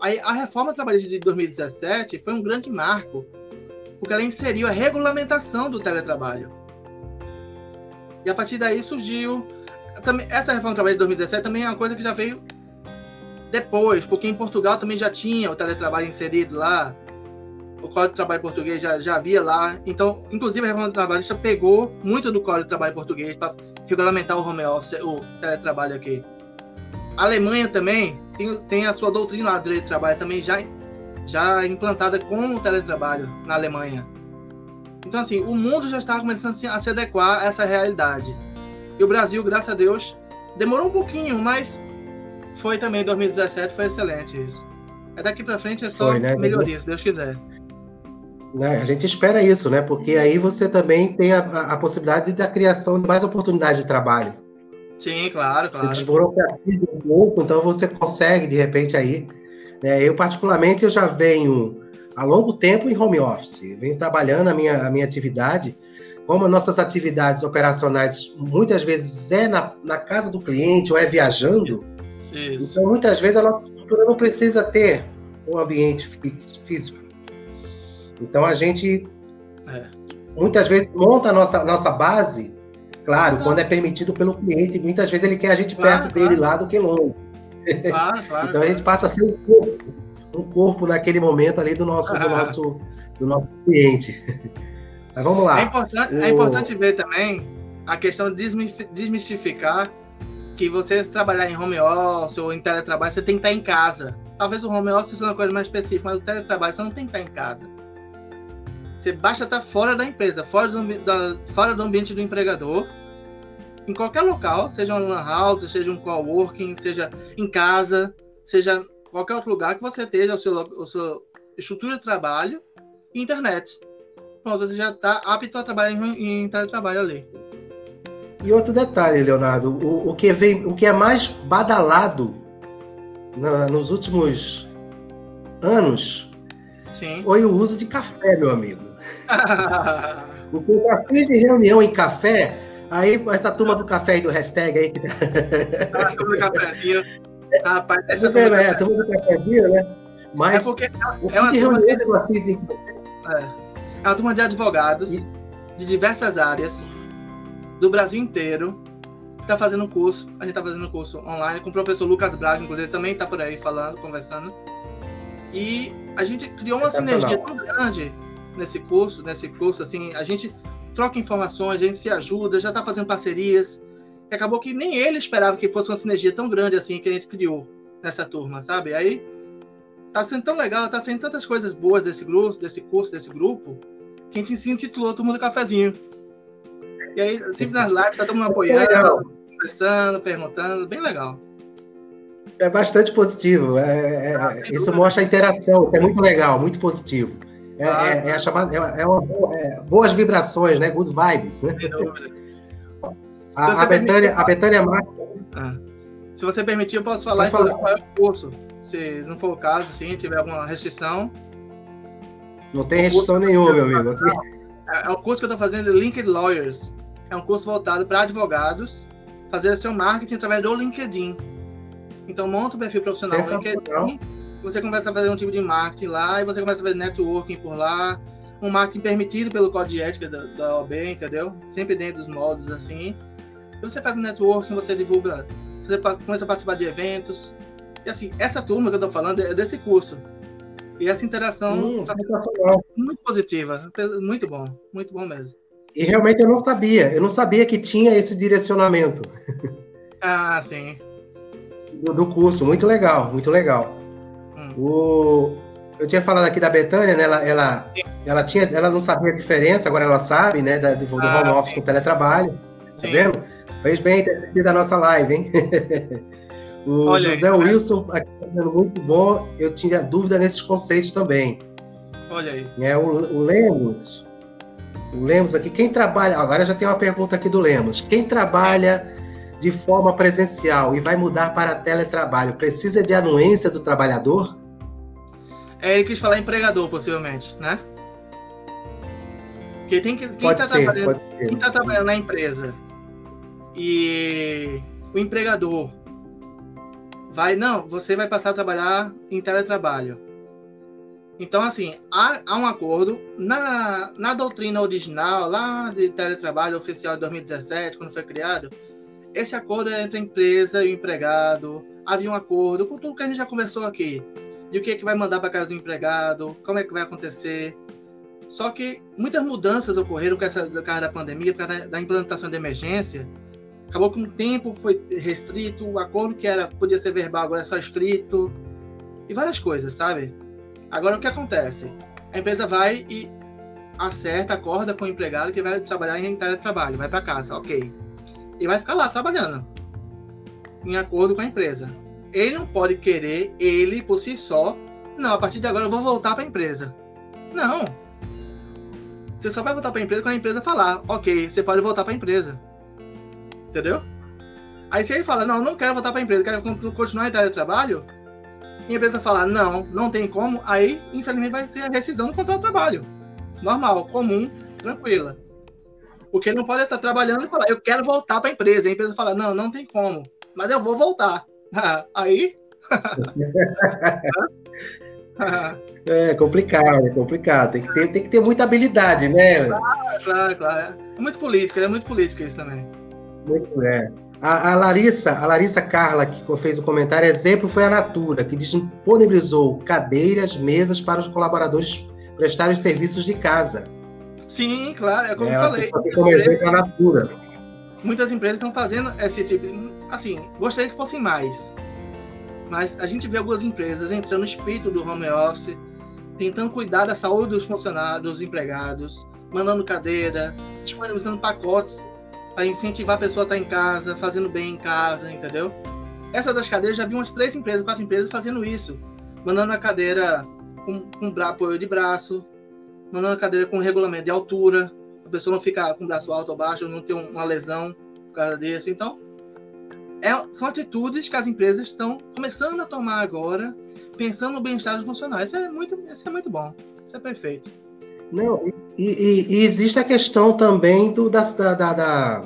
Aí, a reforma trabalhista de 2017 foi um grande marco, porque ela inseriu a regulamentação do teletrabalho. E a partir daí surgiu. Também, essa reforma trabalhista de 2017 também é uma coisa que já veio depois, porque em Portugal também já tinha o teletrabalho inserido lá o Código de Trabalho Português já, já havia lá. Então, inclusive, a reforma trabalhista pegou muito do Código de Trabalho Português para regulamentar o home office, o teletrabalho aqui. A Alemanha também tem, tem a sua doutrina lá de direito de trabalho também já, já implantada com o teletrabalho na Alemanha. Então, assim, o mundo já estava começando a se adequar a essa realidade. E o Brasil, graças a Deus, demorou um pouquinho, mas foi também 2017, foi excelente isso. É daqui para frente é só foi, né? melhoria, se Deus quiser. Né? A gente espera isso, né? Porque aí você também tem a, a possibilidade da criação de mais oportunidades de trabalho. Sim, claro, claro. Você desburocratiza um pouco, então você consegue, de repente, aí. Né? Eu, particularmente, eu já venho há longo tempo em home office. venho trabalhando a minha, a minha atividade. Como nossas atividades operacionais muitas vezes é na, na casa do cliente ou é viajando, isso. então muitas vezes a nossa estrutura não precisa ter um ambiente físico. Então a gente é. muitas vezes monta a nossa, nossa base, claro, Exato. quando é permitido pelo cliente, muitas vezes ele quer a gente claro, perto claro. dele lá do que longe. Claro, claro, então a gente passa a ser um corpo, um corpo naquele momento ali do nosso, do nosso, do nosso cliente. Mas vamos lá. É importante, o... é importante ver também a questão de desmistificar que você trabalhar em home office ou em teletrabalho, você tem que estar em casa. Talvez o home office seja uma coisa mais específica, mas o teletrabalho você não tem que estar em casa. Você basta estar fora da empresa, fora do, da, fora do ambiente do empregador, em qualquer local, seja uma lan house, seja um coworking, seja em casa, seja qualquer outro lugar que você esteja o seu, o seu estrutura de trabalho e internet. Então, você já está apto a trabalhar em, em teletrabalho ali. E outro detalhe, Leonardo, o, o, que, vem, o que é mais badalado na, nos últimos anos Sim. foi o uso de café, meu amigo. o que eu já fiz de reunião em café, aí essa turma do café e do hashtag aí. a turma do cafezinho. Rapaz, essa turma, é, a turma do cafezinho, né? Mas é porque é, é uma turma de, eu fiz em... é, é uma turma de advogados e... de diversas áreas do Brasil inteiro está fazendo curso. A gente está fazendo curso online com o professor Lucas Braga, inclusive também está por aí falando, conversando. E a gente criou uma sinergia tão grande nesse curso, nesse curso, assim, a gente troca informações, a gente se ajuda, já está fazendo parcerias. E acabou que nem ele esperava que fosse uma sinergia tão grande assim que a gente criou nessa turma, sabe? Aí tá sendo tão legal, tá sendo tantas coisas boas desse grupo, desse curso, desse grupo, que a gente se intitulou Turma do Cafezinho. E aí, sempre nas lives, tá todo mundo apoiando, conversando, perguntando, bem legal. É bastante positivo. É, é, ah, isso mostra a interação, é muito legal, muito positivo. É, ah, é, é a chamada, é, é uma, é, boas vibrações, né? Good vibes, né? A, a, Betânia, a Betânia Marques. Ah. Se você permitir, eu posso falar falar. qual é o curso. Se não for o caso, se tiver alguma restrição. Não tem restrição nenhuma, meu amigo. É, é, o curso que eu estou fazendo, Linked Lawyers. É um curso voltado para advogados fazer seu marketing através do LinkedIn. Então, monta o perfil profissional no LinkedIn você começa a fazer um tipo de marketing lá e você começa a fazer networking por lá, um marketing permitido pelo código de ética da, da OAB, entendeu? Sempre dentro dos moldes assim. E você faz um networking, você divulga, você começa a participar de eventos. E assim, essa turma que eu tô falando é desse curso. E essa interação hum, tá muito positiva, muito bom, muito bom mesmo. E realmente eu não sabia, eu não sabia que tinha esse direcionamento. Ah, sim. Do, do curso, muito legal, muito legal. O, eu tinha falado aqui da Betânia, né? Ela, ela, ela, tinha, ela não sabia a diferença, agora ela sabe, né? Da, do, do ah, home office sim. com teletrabalho. Tá sim. Tá vendo? Fez bem ter da nossa live, hein? o Olha José aí, Wilson, aqui tá muito bom. Eu tinha dúvida nesses conceitos também. Olha aí. É, o, o Lemos, o Lemos aqui, quem trabalha. Agora já tem uma pergunta aqui do Lemos. Quem trabalha de forma presencial e vai mudar para teletrabalho, precisa de anuência do trabalhador? É, ele quis falar empregador, possivelmente, né? Porque tem que, quem está trabalhando, tá trabalhando na empresa e o empregador vai, não, você vai passar a trabalhar em teletrabalho. Então, assim, há, há um acordo na, na doutrina original, lá de teletrabalho oficial de 2017, quando foi criado, esse acordo é entre a empresa e o empregado. Havia um acordo com tudo que a gente já conversou aqui, de o que, é que vai mandar para casa do empregado, como é que vai acontecer. Só que muitas mudanças ocorreram com essa causa da pandemia, por causa da, da implantação de emergência. Acabou que um tempo foi restrito, o acordo que era podia ser verbal agora é só escrito e várias coisas, sabe? Agora o que acontece? A empresa vai e acerta, acorda com o empregado que vai trabalhar em teletrabalho, vai para casa, ok e vai ficar lá trabalhando em acordo com a empresa. Ele não pode querer, ele por si só, não, a partir de agora eu vou voltar para a empresa. Não. Você só vai voltar para a empresa quando a empresa falar, ok, você pode voltar para a empresa. Entendeu? Aí se ele fala, não, não quero voltar para a empresa, quero continuar em teletrabalho, e a empresa falar, não, não tem como, aí infelizmente vai ser a rescisão do contrato de trabalho. Normal, comum, tranquila. Porque não pode estar trabalhando e falar, eu quero voltar para a empresa. E a empresa fala, não, não tem como, mas eu vou voltar. Aí. é complicado, é complicado. Tem que ter, tem que ter muita habilidade, né? Claro, claro, claro. É muito político, é muito político isso também. Muito, é. A, a, Larissa, a Larissa Carla, que fez o comentário, exemplo foi a Natura, que disponibilizou cadeiras, mesas para os colaboradores prestarem os serviços de casa. Sim, claro, é como eu falei. Muitas empresas estão fazendo esse tipo. Assim, gostaria que fossem mais. Mas a gente vê algumas empresas entrando no espírito do home office, tentando cuidar da saúde dos funcionários, dos empregados, mandando cadeira, disponibilizando pacotes para incentivar a pessoa a estar em casa, fazendo bem em casa, entendeu? Essa das cadeiras já vi umas três empresas, quatro empresas fazendo isso, mandando a cadeira com, com apoio de braço, mandando a cadeira com regulamento de altura, a pessoa não ficar com o braço alto ou baixo, não ter uma lesão por causa disso. Então, é, são atitudes que as empresas estão começando a tomar agora, pensando no bem-estar dos funcionários. Isso é muito, isso é muito bom, isso é perfeito. Não, e, e, e existe a questão também do, da, da, da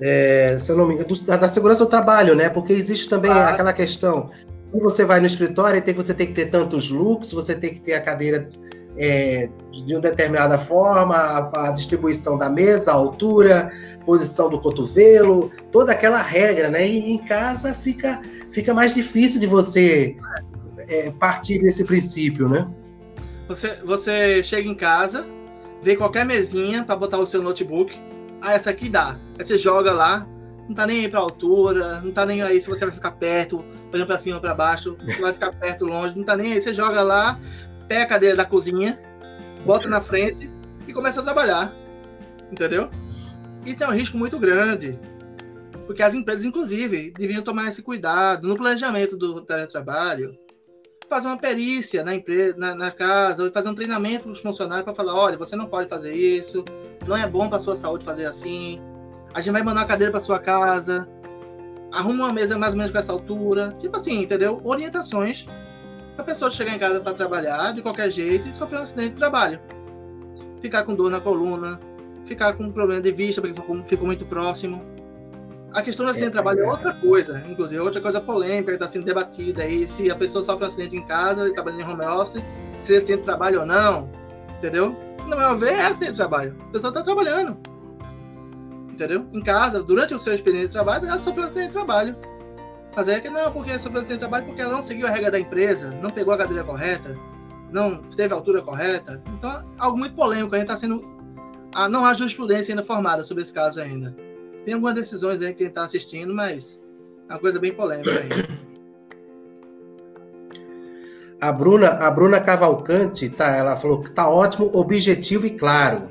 é, se eu não me engano, da, da, segurança do trabalho, né? Porque existe também ah. aquela questão, quando você vai no escritório, tem, você tem que ter tantos looks, você tem que ter a cadeira é, de uma determinada forma, a, a, distribuição da mesa, a altura, posição do cotovelo, toda aquela regra, né? E em casa fica, fica mais difícil de você é, partir desse princípio, né? Você, você chega em casa, vê qualquer mesinha para botar o seu notebook, ah, essa aqui dá. Aí você joga lá, não tá nem aí pra altura, não tá nem aí se você vai ficar perto, olhando pra cima ou pra baixo, se vai ficar perto, longe, não tá nem aí. Você joga lá, pega a cadeira da cozinha, bota na frente e começa a trabalhar. Entendeu? Isso é um risco muito grande. Porque as empresas, inclusive, deviam tomar esse cuidado no planejamento do teletrabalho, fazer uma perícia na empresa, na, na casa, fazer um treinamento para os funcionários para falar, olha, você não pode fazer isso, não é bom para sua saúde fazer assim. A gente vai mandar uma cadeira para sua casa, arruma uma mesa mais ou menos com essa altura, tipo assim, entendeu? Orientações a pessoa chegar em casa para trabalhar de qualquer jeito e sofrer um acidente de trabalho. Ficar com dor na coluna, ficar com problema de vista porque ficou muito próximo. A questão do acidente de trabalho é outra coisa, inclusive outra coisa polêmica que está sendo debatida aí, se a pessoa sofre um acidente em casa e trabalha em home office, se é acidente de trabalho ou não, entendeu? No meu ver, é acidente de trabalho. A pessoa está trabalhando, entendeu? Em casa, durante o seu expediente de trabalho, ela sofreu um acidente de trabalho. Mas é que não, porque sofreu acidente de trabalho porque ela não seguiu a regra da empresa, não pegou a cadeira correta. não teve a altura correta. Então, algo muito polêmico. A gente está sendo. Ah, não há jurisprudência ainda formada sobre esse caso ainda. Tem algumas decisões aí que a gente está assistindo, mas é uma coisa bem polêmica ainda. A Bruna, a Bruna Cavalcante, tá, ela falou que tá ótimo, objetivo e claro.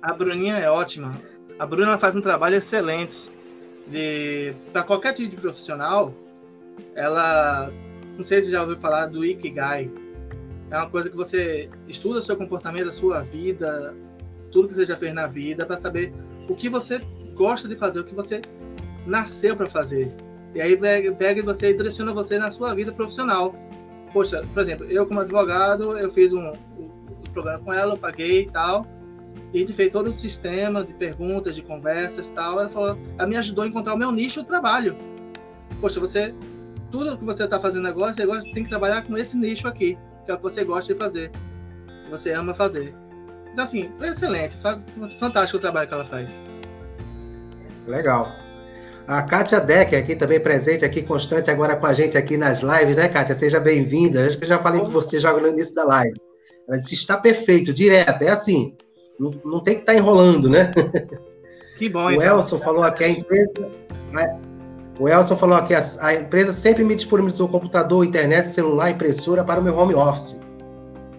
A Bruninha é ótima. A Bruna faz um trabalho excelente para qualquer tipo de profissional. Ela, não sei se já ouviu falar do Ikigai. É uma coisa que você estuda seu comportamento, a sua vida, tudo que você já fez na vida, para saber o que você gosta de fazer, o que você nasceu para fazer. E aí pega e você direciona você na sua vida profissional. Poxa, por exemplo, eu como advogado, eu fiz um, um, um programa com ela, eu paguei e tal. E a gente fez todo o sistema de perguntas, de conversas e tal. Ela falou, ela me ajudou a encontrar o meu nicho de trabalho. Poxa, você, tudo que você está fazendo agora, você gosta, tem que trabalhar com esse nicho aqui, que é o que você gosta de fazer, que você ama fazer. Então, assim, foi excelente, faz, fantástico o trabalho que ela faz. Legal. A Kátia Decker aqui também presente, aqui constante agora com a gente aqui nas lives, né, Kátia? Seja bem-vinda. Acho que eu já falei com você já no início da live. Ela disse, está perfeito, direto. É assim, não, não tem que estar tá enrolando, né? Que bom, O então. Elson falou aqui, a empresa... O Elson falou aqui, a, a empresa sempre me disponibilizou computador, internet, celular, impressora para o meu home office.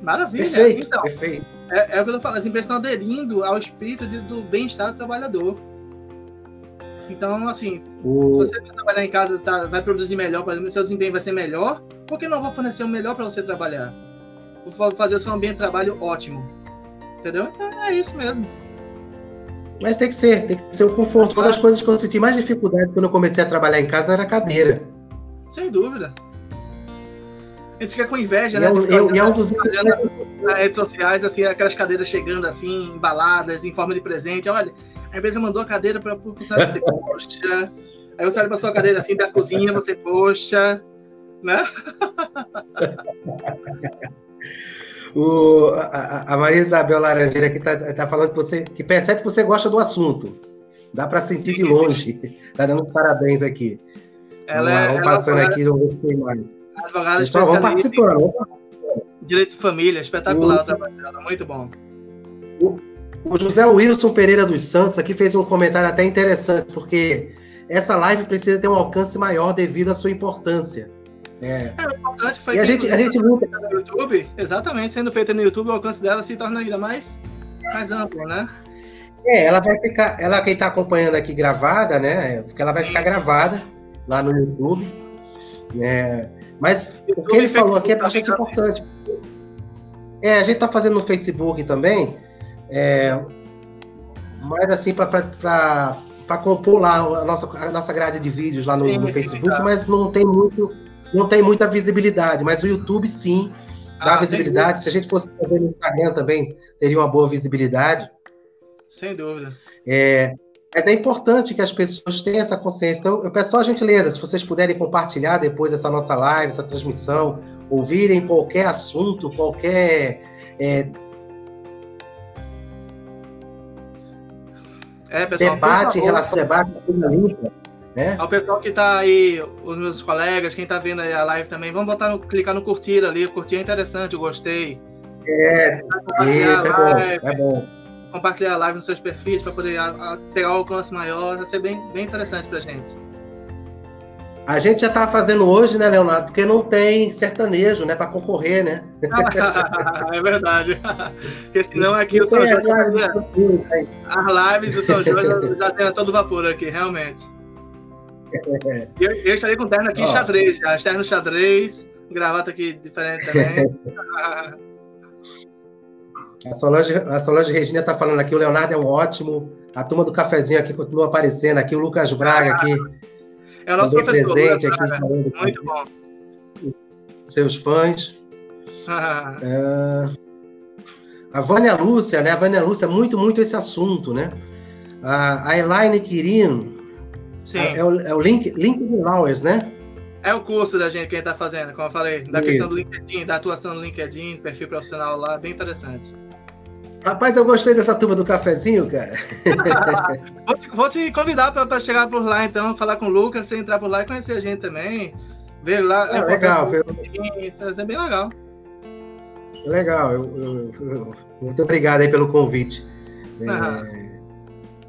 Maravilha. Perfeito, então, perfeito. É, é, o que eu tô falando, as empresas estão aderindo ao espírito de, do bem-estar do trabalhador. Então, assim, o... se você trabalhar em casa, tá, vai produzir melhor, seu desempenho vai ser melhor, por que não vou fornecer o melhor para você trabalhar? Vou fazer o seu ambiente de trabalho ótimo. Entendeu? Então é isso mesmo. Mas tem que ser, tem que ser o conforto. Uma das coisas que eu senti mais dificuldade quando eu comecei a trabalhar em casa era a cadeira. Sem dúvida. A gente fica com inveja, e né? É um, eu, é um dos... Nas redes sociais, assim, aquelas cadeiras chegando assim, embaladas, em forma de presente. Olha, a empresa mandou a cadeira para o funcionário, você, poxa. Aí você olha para sua cadeira assim da cozinha, você, poxa, né? o, a, a, Maria Isabel Laranjeira aqui está tá falando que você que percebe que você gosta do assunto. Dá para sentir de longe. Está dando parabéns aqui. Ela vamos, é, vamos passando aqui, vamos ver se mais. Advogada Pessoal, vamos participando. Direito de família, espetacular o, o trabalho dela, muito bom. O, o José Wilson Pereira dos Santos aqui fez um comentário até interessante, porque essa live precisa ter um alcance maior devido à sua importância. É, é importante foi e a gente, a gente luta no YouTube, exatamente, sendo feita no YouTube, o alcance dela se torna ainda mais, mais amplo, né? É, ela vai ficar, ela quem está acompanhando aqui gravada, né? Porque ela vai ficar gravada lá no YouTube, né? Mas YouTube, o que ele falou aqui é bastante importante. É, a gente está fazendo no Facebook também, é, mas assim, para compor lá a nossa, a nossa grade de vídeos lá no, no Facebook, mas não tem muito não tem muita visibilidade, mas o YouTube sim dá ah, visibilidade. Se a gente fosse fazer no Instagram também, teria uma boa visibilidade. Sem dúvida. É, mas é importante que as pessoas tenham essa consciência. Então, eu peço só a gentileza, se vocês puderem compartilhar depois essa nossa live, essa transmissão, ouvirem qualquer assunto, qualquer é, É, pessoal, debate em relação ao debate da limpa, né? Ao pessoal que está aí, os meus colegas, quem está vendo aí a live também, vamos botar no, clicar no curtir ali, curtir é interessante, eu gostei. É, isso é bom, é bom. Compartilhar a live nos seus perfis para poder a, a, pegar o alcance maior, vai ser bem, bem interessante para gente. A gente já está fazendo hoje, né, Leonardo? Porque não tem sertanejo, né, para concorrer, né? é verdade. Porque senão aqui o São João. As lives do São João já tem todo vapor aqui, realmente. Eu, eu estarei com terno aqui em xadrez, já. Terno xadrez, gravata aqui diferente também. a, Solange, a Solange Regina está falando aqui, o Leonardo é um ótimo. A turma do cafezinho aqui continua aparecendo aqui, o Lucas Braga aqui. É o nosso professor. presente aqui falando Muito bom. Seus fãs. é... A Vânia Lúcia, né? A Vânia Lúcia, muito, muito esse assunto, né? A Elaine Quirino. Sim. É, é, o, é o link, LinkedIn Hours, né? É o curso da gente que a gente está fazendo, como eu falei, da Isso. questão do LinkedIn, da atuação no LinkedIn, perfil profissional lá, bem interessante. Rapaz, eu gostei dessa turma do cafezinho, cara. vou, te, vou, te, convidar para chegar por lá, então, falar com o Lucas, você entrar por lá e conhecer a gente também. Ver lá. É, legal, ver. Isso é bem legal. Legal, eu, eu, eu, muito obrigado aí pelo convite. É,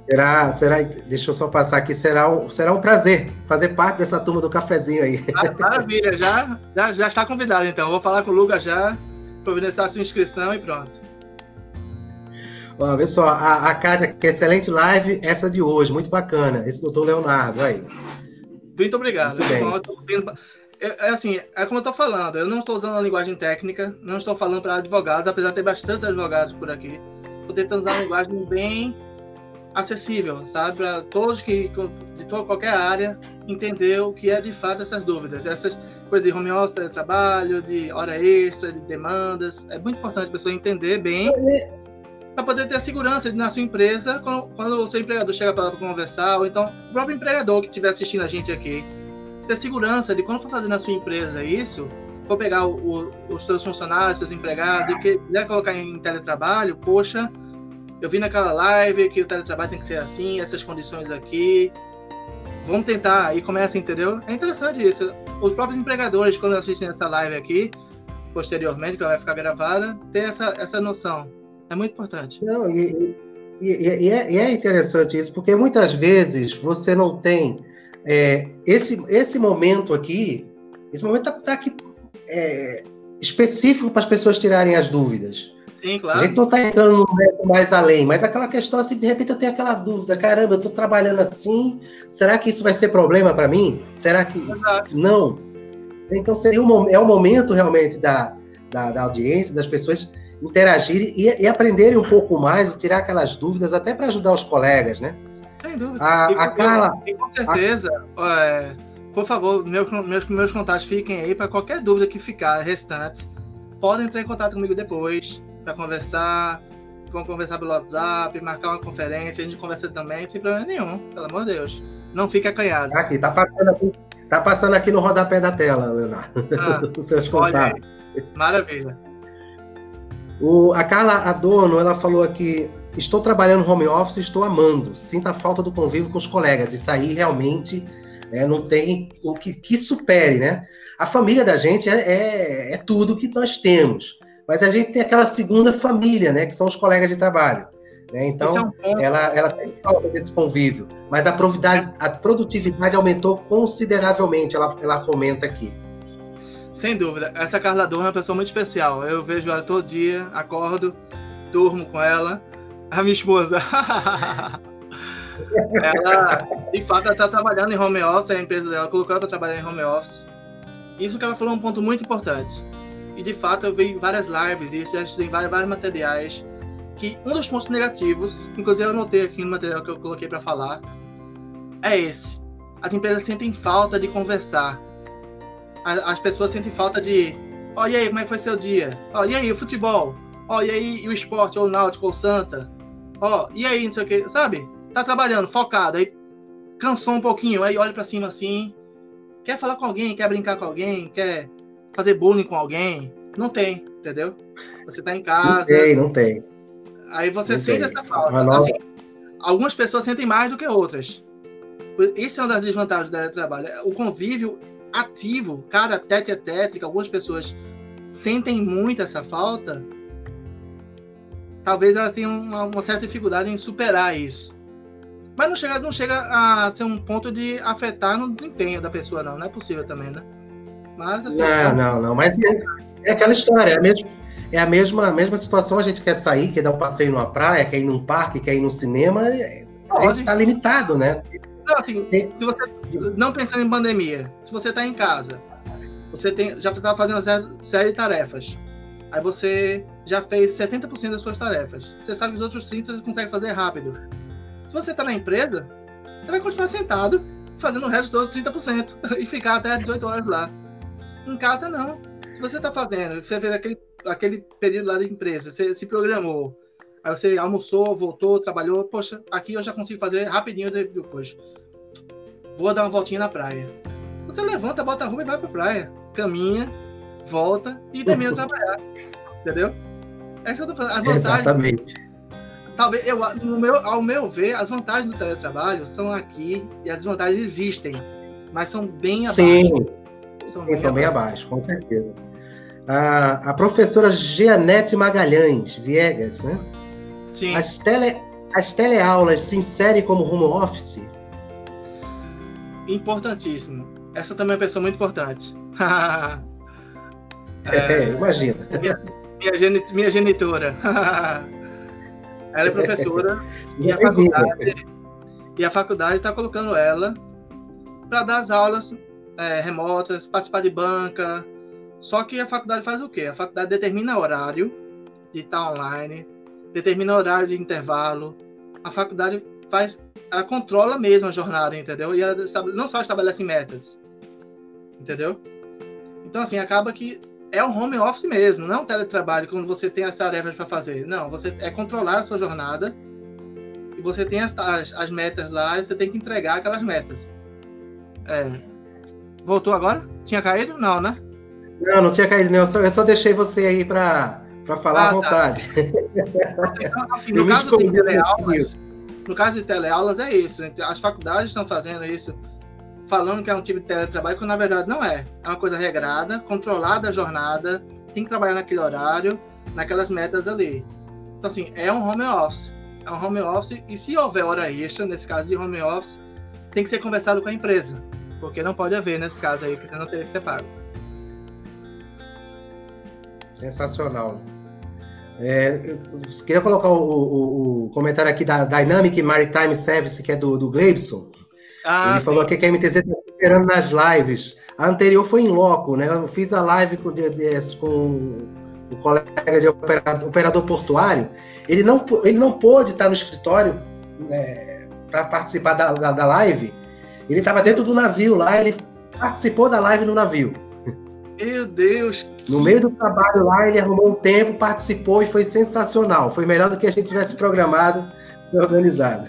será, será, deixa eu só passar aqui, será um, será um prazer fazer parte dessa turma do cafezinho aí. Maravilha, já, já, já está convidado então. Vou falar com o Lucas já, providenciar a sua inscrição e pronto. Ó, vê só, a, a Kátia, que excelente live, essa de hoje, muito bacana. Esse doutor Leonardo, aí. Muito obrigado. Muito bem. É, é, assim, é como eu estou falando, eu não estou usando a linguagem técnica, não estou falando para advogados, apesar de ter bastante advogados por aqui. Estou tentando usar uma linguagem bem acessível, sabe? Para todos que, de toda, qualquer área, entender o que é de fato essas dúvidas. Essas coisas de home office, de trabalho, de hora extra, de demandas. É muito importante a pessoa entender bem para poder ter a segurança na sua empresa quando, quando o seu empregador chega para conversar, ou então o próprio empregador que estiver assistindo a gente aqui ter segurança de quando for fazer na sua empresa isso, for pegar o, o, os seus funcionários, seus empregados, e quiser colocar em teletrabalho, poxa, eu vi naquela live que o teletrabalho tem que ser assim, essas condições aqui. Vamos tentar, e começa, entendeu? É interessante isso. Os próprios empregadores, quando assistem essa live aqui, posteriormente, que ela vai ficar gravada, ter essa, essa noção. É muito importante. Não, e, e, e, é, e é interessante isso, porque muitas vezes você não tem é, esse, esse momento aqui, esse momento está tá aqui é, específico para as pessoas tirarem as dúvidas. Sim, claro. A gente não está entrando no mais além, mas aquela questão assim, de repente eu tenho aquela dúvida, caramba, eu estou trabalhando assim, será que isso vai ser problema para mim? Será que Exato. não? Então seria um, é o momento realmente da, da, da audiência, das pessoas interagirem e, e, aprenderem um pouco mais e tirar aquelas dúvidas até para ajudar os colegas, né? Sem dúvida. A, a Carla. E com certeza, a... é, por favor, meus, meus, meus contatos fiquem aí para qualquer dúvida que ficar restantes. Podem entrar em contato comigo depois para conversar. Vamos conversar pelo WhatsApp, marcar uma conferência, a gente conversa também, sem problema nenhum, pelo amor de Deus. Não fique acanhado. Tá aqui, tá passando aqui, tá passando aqui no rodapé da tela, Leonardo. Ah, os seus contatos. Maravilha. O, a Carla Adorno, ela falou aqui, Estou trabalhando home office, estou amando. Sinto a falta do convívio com os colegas. Isso aí realmente é, não tem o que, que, supere, né? A família da gente é, é, é, tudo que nós temos. Mas a gente tem aquela segunda família, né? Que são os colegas de trabalho. Né? Então, é um ela, ela sente falta desse convívio. Mas a produtividade, a produtividade aumentou consideravelmente, ela, ela comenta aqui. Sem dúvida. Essa Carla Dor é uma pessoa muito especial. Eu vejo ela todo dia, acordo, durmo com ela a minha esposa. ela, de fato, está trabalhando em home office, a empresa dela colocou ela para trabalhar em home office. Isso que ela falou é um ponto muito importante. E, de fato, eu vi várias lives, e já estudei vários, vários materiais, que um dos pontos negativos, inclusive eu anotei aqui no material que eu coloquei para falar, é esse. As empresas sentem falta de conversar. As pessoas sentem falta de. E aí, como é que foi seu dia? E aí, o futebol? E aí, o esporte, ou o náutico, ou o Santa? Ó, e aí, não sei o que, sabe? Tá trabalhando, focado, aí cansou um pouquinho, aí olha para cima assim, quer falar com alguém, quer brincar com alguém, quer fazer bullying com alguém, não tem, entendeu? Você tá em casa. Não tem, não tem. Aí você não sente tem. essa falta. Assim, algumas pessoas sentem mais do que outras. Isso é uma das desvantagens do trabalho. O convívio ativo, cara, tete a tete, que algumas pessoas sentem muito essa falta, talvez ela tenha uma, uma, certa dificuldade em superar isso. Mas não chega, não chega a ser um ponto de afetar no desempenho da pessoa, não. Não é possível também, né? Mas assim. Não, é... não, não. Mas é, é, aquela história, é a, mesma, é a mesma, mesma situação. A gente quer sair, quer dar um passeio numa praia, quer ir num parque, quer ir num cinema. A gente está limitado, né? Não, assim, se você, não pensando em pandemia, se você está em casa, você tem, já está fazendo uma série de tarefas. Aí você já fez 70% das suas tarefas. Você sabe que os outros 30% você consegue fazer rápido. Se você está na empresa, você vai continuar sentado, fazendo o resto dos 30% e ficar até 18 horas lá. Em casa, não. Se você está fazendo, você fez aquele, aquele período lá da empresa, você se programou, aí você almoçou, voltou, trabalhou, poxa, aqui eu já consigo fazer rapidinho depois. Vou dar uma voltinha na praia. Você levanta, bota a roupa e vai para a praia. Caminha, volta e termina de trabalhar. Entendeu? É isso que eu tô falando. As vantagens, Exatamente. Talvez, eu, no meu, ao meu ver, as vantagens do teletrabalho são aqui e as desvantagens existem, mas são bem Sim. São, bem, são abaixo. bem abaixo, com certeza. A, a professora Jeanette Magalhães, Viegas, né? Sim. As, tele, as teleaulas se inserem como home office? Importantíssimo. Essa também é uma pessoa muito importante. é, é, imagina. Minha, minha, minha genitora. ela é professora e a faculdade e a faculdade está colocando ela para dar as aulas é, remotas, participar de banca. Só que a faculdade faz o quê? A faculdade determina horário de estar online, determina horário de intervalo. A faculdade faz, ela controla mesmo a jornada, entendeu? E ela não só estabelece metas, entendeu? Então assim acaba que é um home office mesmo, não é um teletrabalho quando você tem as tarefas para fazer. Não, você é controlar a sua jornada e você tem as, as, as metas lá e você tem que entregar aquelas metas. É. Voltou agora? Tinha caído? Não, né? Não, não tinha caído, não. Eu só, eu só deixei você aí para falar ah, à tá. vontade. Então, assim, no, caso de teleaulas, no caso de teleaulas, é isso. As faculdades estão fazendo isso falando que é um tipo de teletrabalho, quando na verdade não é. É uma coisa regrada, controlada a jornada, tem que trabalhar naquele horário, naquelas metas ali. Então, assim, é um home office. É um home office, e se houver hora extra, nesse caso de home office, tem que ser conversado com a empresa. Porque não pode haver nesse caso aí, que você não teria que ser pago. Sensacional. É, queria colocar o, o, o, comentário aqui da Dynamic Maritime Service, que é do, do Gleibson. Ah, Ele sim. falou aqui que a MTZ está esperando nas lives. A anterior foi em loco, né? Eu fiz a live com, de, de, com o colega de operador, operador, portuário. Ele não, ele não pôde estar no escritório né, para participar da, da, da live. Ele estava dentro do navio lá, ele participou da live no navio. Meu Deus! No meio do trabalho lá, ele arrumou um tempo, participou e foi sensacional. Foi melhor do que a gente tivesse programado, organizado.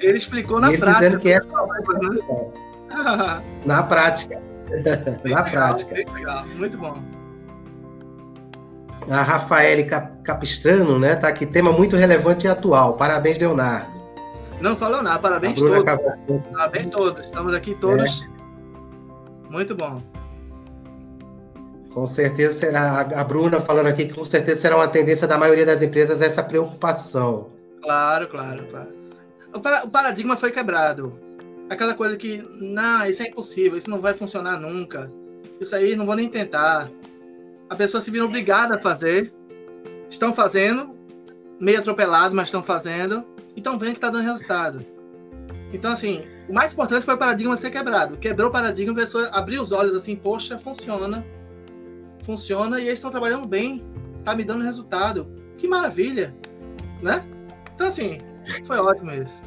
Ele explicou na prática. Dizendo que é né? na prática. na prática. Legal, muito bom. A Rafaele Capistrano, né? Tá aqui, tema muito relevante e atual. Parabéns, Leonardo. Não só Leonardo, parabéns todos. Acabou... Parabéns todos. Estamos aqui todos. É. Muito bom. Com certeza será. A Bruna falando aqui que com certeza será uma tendência da maioria das empresas essa preocupação. Claro, claro, claro o, paradigma foi quebrado. Aquela coisa que, não, isso é impossível, isso não vai funcionar nunca. Isso aí não vou nem tentar. A pessoa se viu obrigada a fazer. Estão fazendo, meio atropelado, mas estão fazendo. E estão vendo que está dando resultado. Então, assim, o mais importante foi o paradigma ser quebrado. Quebrou o paradigma, a pessoa abriu os olhos assim, poxa, funciona. Funciona e eles estão trabalhando bem. Tá me dando resultado. Que maravilha, né? Então, assim, foi ótimo isso.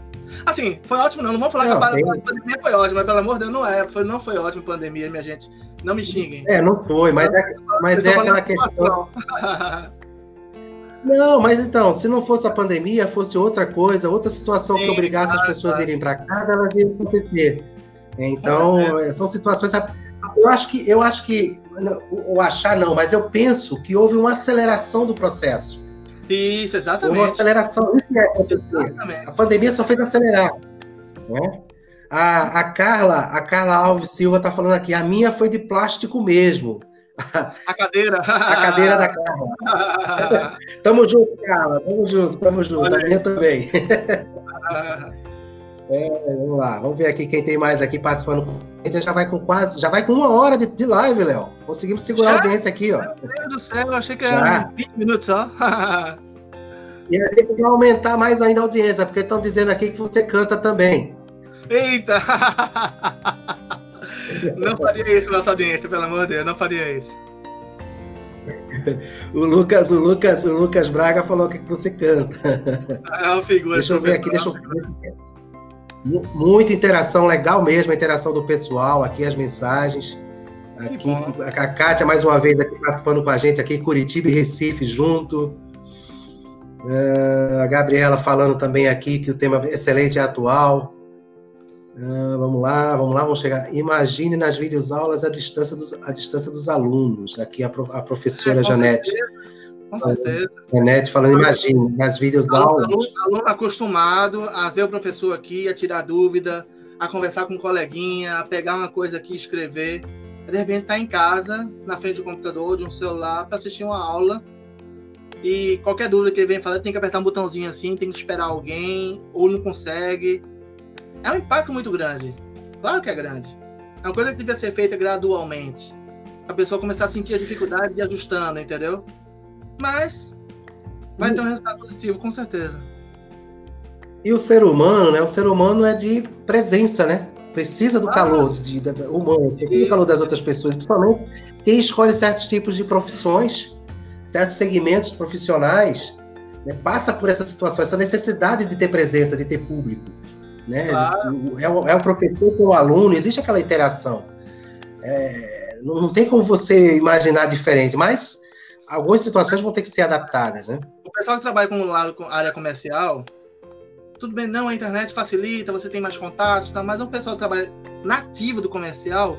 Assim, foi ótimo não, não vamos falar não, que a tem... pandemia foi ótima, mas pelo amor de Deus, não é. Foi, não foi ótimo a pandemia, minha gente. Não me xinguem. É, não foi, mas é, mas é aquela questão... Não, mas então, se não fosse a pandemia, fosse outra coisa, outra situação Sim, que obrigasse claro, as pessoas a irem para casa, elas iam acontecer. Então, é, são situações. Eu acho que, eu acho que, ou achar não, mas eu penso que houve uma aceleração do processo. Isso, exatamente. Uma aceleração. Isso que acontecer. A pandemia só fez acelerar. Né? A, a, Carla, a Carla Alves Silva está falando aqui, a minha foi de plástico mesmo. A cadeira. a cadeira da Carla. tamo junto, Carla. Tamo junto, tamo junto. Olha a minha também. É, vamos lá, vamos ver aqui quem tem mais aqui participando. A gente já vai com quase, já vai com uma hora de, de live, Léo. Conseguimos segurar já? a audiência aqui, ó. Meu Deus do céu, eu achei que era 20 minutos só. e a gente vai aumentar mais ainda a audiência, porque estão dizendo aqui que você canta também. Eita! Não faria isso nossa audiência, pelo amor de Deus, não faria isso. O Lucas, o Lucas, o Lucas Braga falou que você canta. É uma figura. Deixa eu ver aqui, deixa eu ver. Muita interação, legal mesmo a interação do pessoal aqui, as mensagens. Aqui, a Kátia, mais uma vez, aqui participando com a gente, aqui Curitiba e Recife junto. Uh, a Gabriela falando também aqui que o tema é excelente e atual. Uh, vamos lá, vamos lá, vamos chegar. Imagine nas videoaulas a distância dos, a distância dos alunos. Aqui a, a professora é, Janete. Certeza com certeza. Internet falando, imagina, nas aula. Aluno, aluno acostumado a ver o professor aqui, a tirar dúvida, a conversar com um coleguinha, a pegar uma coisa aqui e escrever. de repente está em casa, na frente do computador, de um celular, para assistir uma aula. E qualquer dúvida que ele vem falar, tem que apertar um botãozinho assim, tem que esperar alguém, ou não consegue. É um impacto muito grande. Claro que é grande. É uma coisa que devia ser feita gradualmente. A pessoa começar a sentir a dificuldade de ajustando, entendeu? Mas vai ter um resultado positivo, com certeza. E o ser humano, né? O ser humano é de presença, né? Precisa do calor de, de, de, humano, do calor das outras pessoas, principalmente quem escolhe certos tipos de profissões, certos segmentos profissionais, né, passa por essa situação, essa necessidade de ter presença, de ter público. Né? Claro. É, o, é o professor com o aluno, existe aquela interação. É, não, tem como você imaginar diferente, mas algumas situações vão ter que ser adaptadas. Né? O pessoal que trabalha com área comercial, tudo bem, não, a internet facilita, você tem mais contatos, tá? mas o pessoal que trabalha nativo do comercial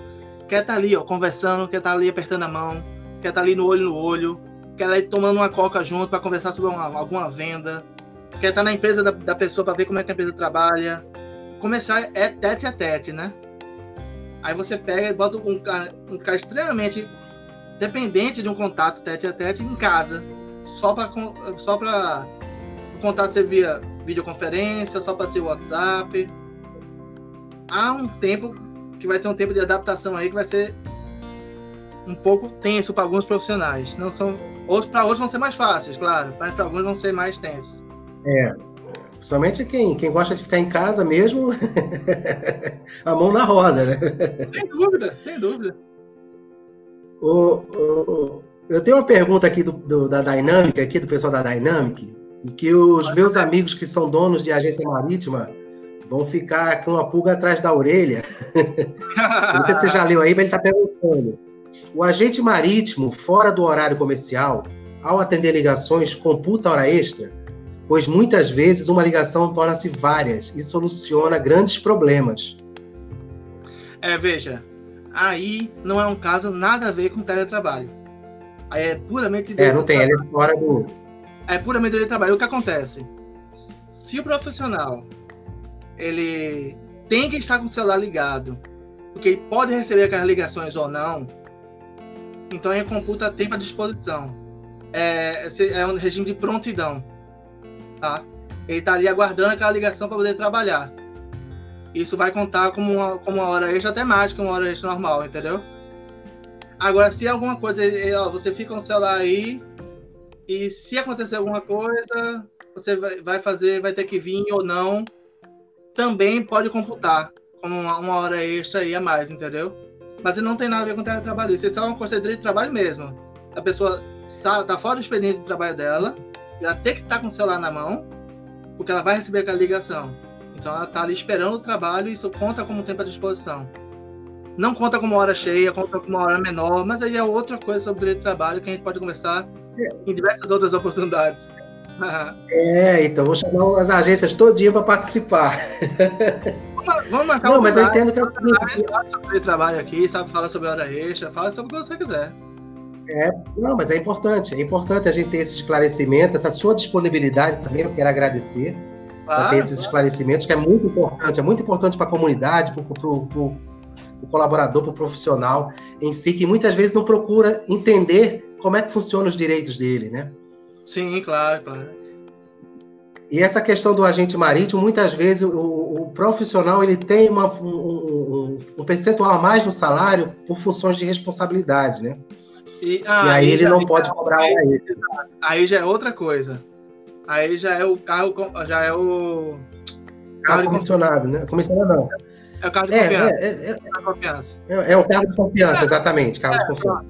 quer estar tá ali, ó, conversando, quer estar tá ali apertando a mão, quer estar tá ali no olho no olho, quer estar tomando uma coca junto para conversar sobre uma, alguma venda, quer estar na empresa da, da pessoa para ver como é que a empresa trabalha. Comercial é tete a tete, né? Aí você pega e bota um cara, um cara extremamente dependente de um contato tete a tete em casa, só para só o contato ser via videoconferência, só para ser WhatsApp. Há um tempo que vai ter um tempo de adaptação aí que vai ser um pouco tenso para alguns profissionais. Não são outros para outros vão ser mais fáceis, claro, mas para alguns vão ser mais tensos. É. Somente quem, quem gosta de ficar em casa mesmo, a mão na roda, né? Sem dúvida, sem dúvida. O, o, eu tenho uma pergunta aqui do, do, da Dynamic, aqui do pessoal da Dynamic, e que os meus amigos que são donos de agência marítima vão ficar com uma pulga atrás da orelha. Não sei se você já leu aí, mas ele está perguntando. O agente marítimo, fora do horário comercial, ao atender ligações, computa hora extra? Pois muitas vezes uma ligação torna-se várias e soluciona grandes problemas. É, veja, aí não é um caso nada a ver com teletrabalho. Aí é puramente. É, não tem, ele é fora do é puramente de trabalho. O que acontece? Se o profissional ele tem que estar com o celular ligado, porque ele pode receber aquelas ligações ou não, então ele computa tempo à disposição. É, é um regime de prontidão. Tá? Ele está ali aguardando aquela ligação para poder trabalhar. Isso vai contar como uma, como uma hora extra até mais que uma hora extra normal, entendeu? Agora, se alguma coisa, ó, você fica com o celular aí, e se acontecer alguma coisa, você vai fazer, vai ter que vir ou não. Também pode computar como uma, uma hora extra aí a mais, entendeu? Mas não tem nada a ver com teletrabalho. Isso é só uma coisa de trabalho mesmo. A pessoa está fora do expediente de trabalho dela, ela tem que estar com o celular na mão, porque ela vai receber aquela ligação. Então ela está ali esperando o trabalho e isso conta como tempo à disposição. Não conta como hora cheia, conta como hora menor, mas aí é outra coisa sobre direito de trabalho que a gente pode conversar em diversas outras oportunidades. é, então vou chamar as agências todinha para participar. Vamos, vamos marcar Não, mas eu entendo que é o seguinte. Fala sobre trabalho aqui, sabe? Fala sobre hora extra, fala sobre o que você quiser. É, não, mas é importante, é importante a gente ter esse esclarecimento, essa sua disponibilidade também, eu quero agradecer claro, ter esses claro. esclarecimentos, que é muito importante, é muito importante para a comunidade, para o colaborador, para o profissional em si, que muitas vezes não procura entender como é que funcionam os direitos dele, né? Sim, claro, claro. E essa questão do agente marítimo, muitas vezes o, o profissional ele tem uma, um, um, um, percentual a mais no salário por funções de responsabilidade, né? E, ah, e aí, aí, ele não pode cobrar aí, aí. aí já é outra coisa. Aí já é o carro, já é o carro comissionado, né? Comissionado não. É o carro de é, confiança. É, é, é, é, é, o carro de confiança, exatamente, carro de confiança.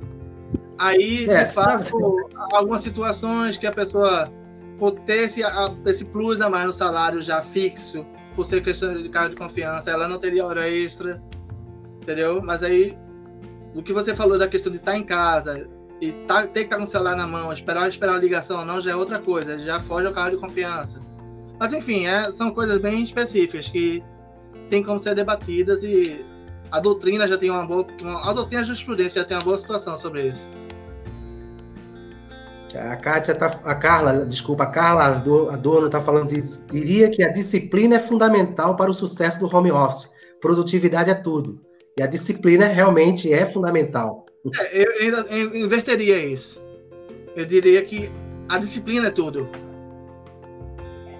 Aí, é, de fato, algumas situações que a pessoa, por ter esse, esse plus a mais no salário já fixo, por ser questão de cargo de confiança, ela não teria hora extra, entendeu? Mas aí, o que você falou da questão de estar em casa e tá, ter que estar com o celular na mão, esperar, esperar a ligação ou não, já é outra coisa, já foge ao cargo de confiança. Mas, enfim, é, são coisas bem específicas que tem como ser debatidas e a doutrina já tem uma boa. Uma, a doutrina a jurisprudência já tem uma boa situação sobre isso. A Kátia tá, a Carla, desculpa, a Carla, a dona está falando disso. Diria que a disciplina é fundamental para o sucesso do home office. Produtividade é tudo. E a disciplina realmente é fundamental. É, eu ainda inverteria isso. Eu diria que a disciplina é tudo.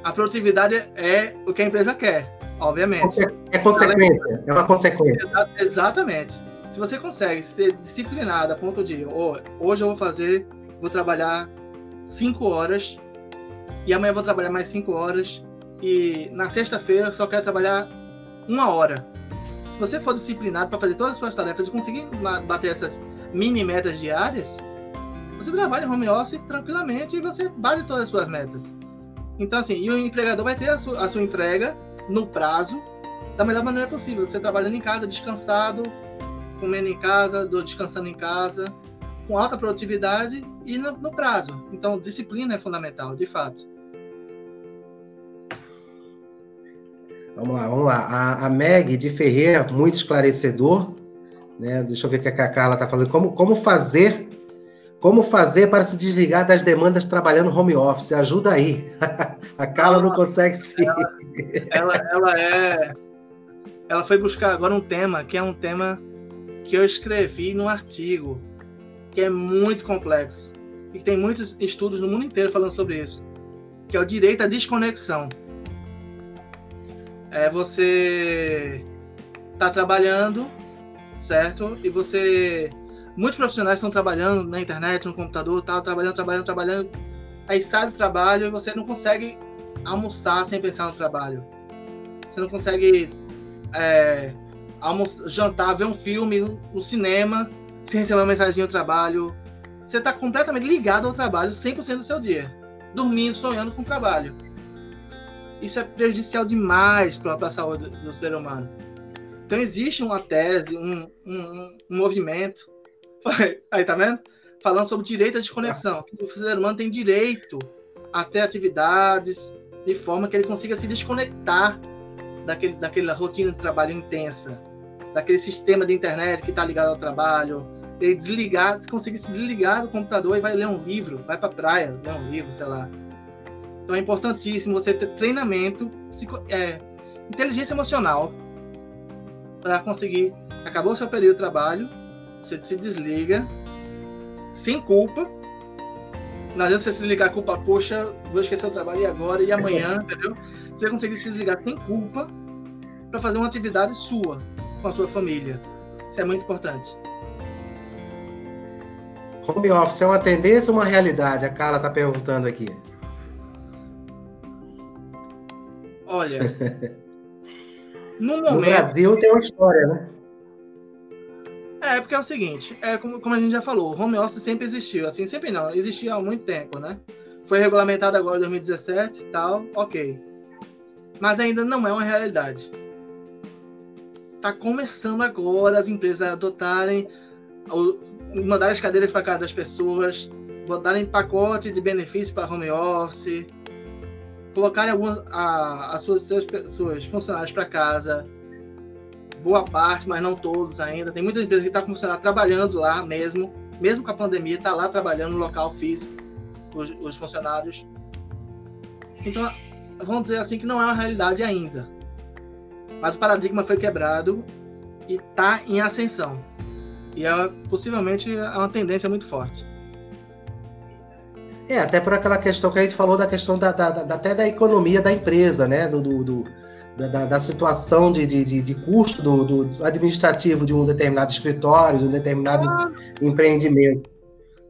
A produtividade é o que a empresa quer, obviamente. É consequência, é uma consequência. Exatamente. Se você consegue ser disciplinado a ponto de oh, hoje eu vou fazer, vou trabalhar cinco horas e amanhã vou trabalhar mais cinco horas e na sexta-feira eu só quero trabalhar uma hora. Se você for disciplinado para fazer todas as suas tarefas e conseguir bater essas mini metas diárias, você trabalha em home office tranquilamente e você bate todas as suas metas. Então, assim, e o empregador vai ter a sua, a sua entrega no prazo da melhor maneira possível. Você trabalhando em casa, descansado, comendo em casa, descansando em casa, com alta produtividade e no, no prazo. Então, disciplina é fundamental, de fato. Vamos lá, vamos lá. A, a Meg de Ferreira, muito esclarecedor. Né? Deixa eu ver o que a Carla está falando. Como, como fazer como fazer para se desligar das demandas trabalhando home office? Ajuda aí. a Carla não consegue se. Ela, ela, ela, é. Ela foi buscar agora um tema que é um tema que eu escrevi no artigo, que é muito complexo e tem muitos estudos no mundo inteiro falando sobre isso, que é o direito à desconexão. É você tá trabalhando, certo? E você muitos profissionais estão trabalhando na internet, no computador, tá trabalhando, trabalhando, trabalhando. Aí sai do trabalho e você não consegue almoçar sem pensar no trabalho. Você não consegue é, almoçar, jantar, ver um filme no cinema sem receber uma mensagem do trabalho. Você está completamente ligado ao trabalho 100% do seu dia. Dormindo, sonhando com o trabalho. Isso é prejudicial demais para a saúde do ser humano. Então existe uma tese, um, um, um movimento Aí, tá vendo? Falando sobre direito à desconexão. Que o ser humano tem direito a ter atividades de forma que ele consiga se desconectar daquele, daquela rotina de trabalho intensa, daquele sistema de internet que está ligado ao trabalho, ele desligar, se conseguir se desligar do computador e vai ler um livro, vai para praia, ler um livro, sei lá. Então é importantíssimo você ter treinamento, é, inteligência emocional para conseguir. Acabou o seu período de trabalho, você se desliga sem culpa. Não adianta você se ligar culpa, poxa, vou esquecer o trabalho e agora e amanhã, entendeu? Você conseguir se desligar sem culpa para fazer uma atividade sua, com a sua família. Isso é muito importante. Home office é uma tendência ou uma realidade? A Carla está perguntando aqui. Olha, no momento. No Brasil tem uma história, né? É, porque é o seguinte, é como, como a gente já falou, o home office sempre existiu, assim, sempre não, existia há muito tempo, né? Foi regulamentado agora em 2017 e tal, ok. Mas ainda não é uma realidade. Tá começando agora as empresas a adotarem, mandar as cadeiras para casa das pessoas, botarem pacote de benefícios para home office, colocarem algumas, a, suas, seus, suas funcionários para casa, boa parte, mas não todos ainda. Tem muitas empresas que estão tá funcionando, trabalhando lá mesmo, mesmo com a pandemia, está lá trabalhando no local físico, os, os, funcionários. Então, vamos dizer assim que não é uma realidade ainda. Mas o paradigma foi quebrado e está em ascensão. E é, possivelmente é uma tendência muito forte. É, até por aquela questão que a gente falou da questão da, da, da até da economia da empresa, né? do, do, do da, da, situação de, de, de custo do, do, administrativo de um determinado escritório, de um determinado ah. empreendimento.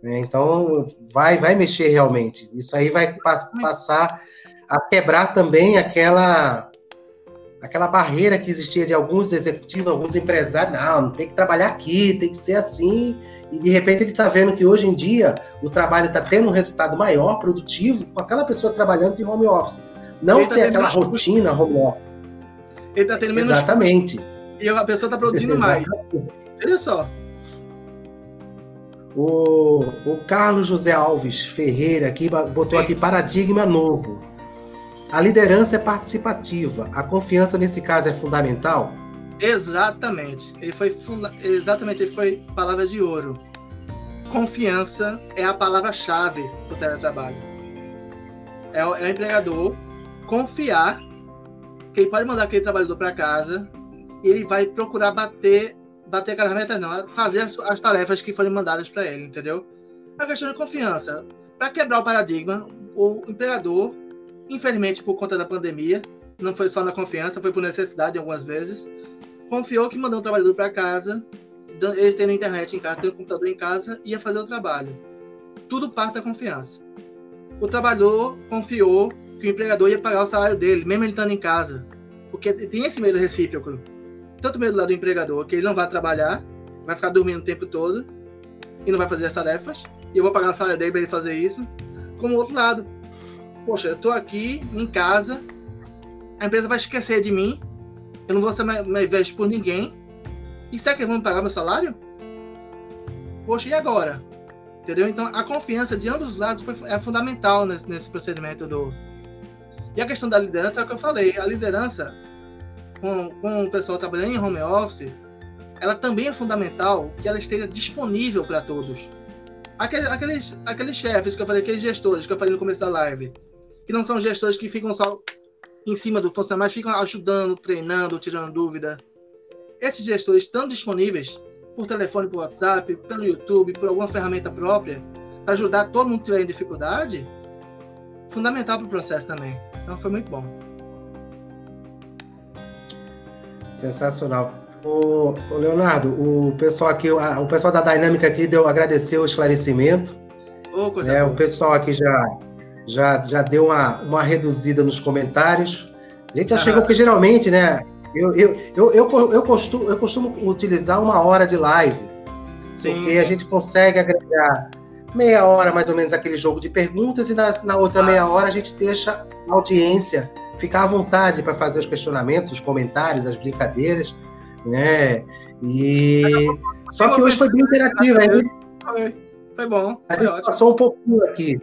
Né? Então, vai, vai mexer realmente. Isso aí vai pa passar a quebrar também aquela aquela barreira que existia de alguns executivos, alguns empresários. Não, não tem que trabalhar aqui, tem que ser assim. E de repente ele está vendo que hoje em dia o trabalho está tendo um resultado maior, produtivo, com aquela pessoa trabalhando de home office. Não ele tá ser tá aquela rotina home office ele está tendo menos Exatamente. Custo, e a pessoa está produzindo mais. Olha só. O, o Carlos José Alves Ferreira aqui botou Sim. aqui paradigma novo. A liderança é participativa. A confiança nesse caso é fundamental? Exatamente. Ele foi funda... exatamente, ele foi palavra de ouro. Confiança é a palavra-chave do teletrabalho. É o, é o empregador confiar que ele pode mandar aquele trabalhador para casa e ele vai procurar bater bater aquelas metas, não, fazer as, as tarefas que forem mandadas para ele, entendeu? A questão de confiança. Para quebrar o paradigma, o empregador, infelizmente por conta da pandemia, não foi só na confiança, foi por necessidade algumas vezes, confiou que mandou um trabalhador para casa, ele tendo internet em casa, tendo computador em casa, ia fazer o trabalho. Tudo parte da confiança. O trabalhador confiou que o empregador ia pagar o salário dele, mesmo ele estando em casa. Porque tem esse medo recíproco. Tanto medo lá do empregador, que ele não vai trabalhar, vai ficar dormindo o tempo todo e não vai fazer as tarefas, e eu vou pagar o salário dele para ele fazer isso. Como o outro lado, poxa, eu estou aqui em casa, a empresa vai esquecer de mim, eu não vou ser mais, mais visto por ninguém, e será que eles vão pagar meu salário? Poxa, e agora? Entendeu? Então, a confiança de ambos os lados foi, é fundamental nesse, nesse procedimento do. E a questão da liderança é o que eu falei. A liderança, com, com o pessoal trabalhando em home office, ela também é fundamental que ela esteja disponível para todos. Aqueles, aqueles, aqueles chefes que eu falei, aqueles gestores que eu falei no começo da live, que não são gestores que ficam só em cima do funcionário, mas ficam ajudando, treinando, tirando dúvida. Esses gestores estão disponíveis por telefone, por WhatsApp, pelo YouTube, por alguma ferramenta própria, para ajudar todo mundo que tiver em dificuldade, fundamental para o processo também. Então foi muito bom. Sensacional. O, o Leonardo, o pessoal aqui, a, o pessoal da Dinâmica aqui deu agradeceu o esclarecimento. Oh, é, o pessoal aqui já, já, já deu uma, uma reduzida nos comentários. A gente já chegou, porque geralmente, né? Eu, eu, eu, eu, eu, costumo, eu costumo utilizar uma hora de live. Sim, porque a gente consegue agregar meia hora, mais ou menos, aquele jogo de perguntas, e na, na outra ah. meia hora a gente deixa a audiência ficar à vontade para fazer os questionamentos, os comentários, as brincadeiras, né? E só que hoje foi bem interativo, aí. Foi, foi bom. Foi a gente ótimo. passou um pouquinho aqui,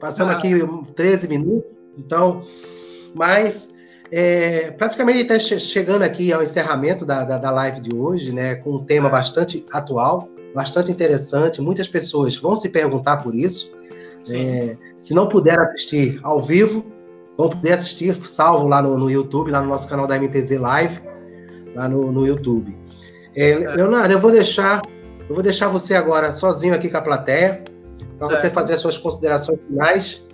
passamos ah. aqui 13 minutos, então, mas é, praticamente está chegando aqui ao encerramento da, da, da, live de hoje, né, com um tema bastante atual, bastante interessante. Muitas pessoas vão se perguntar por isso. É, se não puder assistir ao vivo, vão poder assistir salvo lá no, no, YouTube, lá no nosso canal da MTZ Live, lá no, no YouTube. É, é, Leonardo, eu vou deixar, eu vou deixar você agora sozinho aqui com a plateia, para você fazer as suas considerações finais,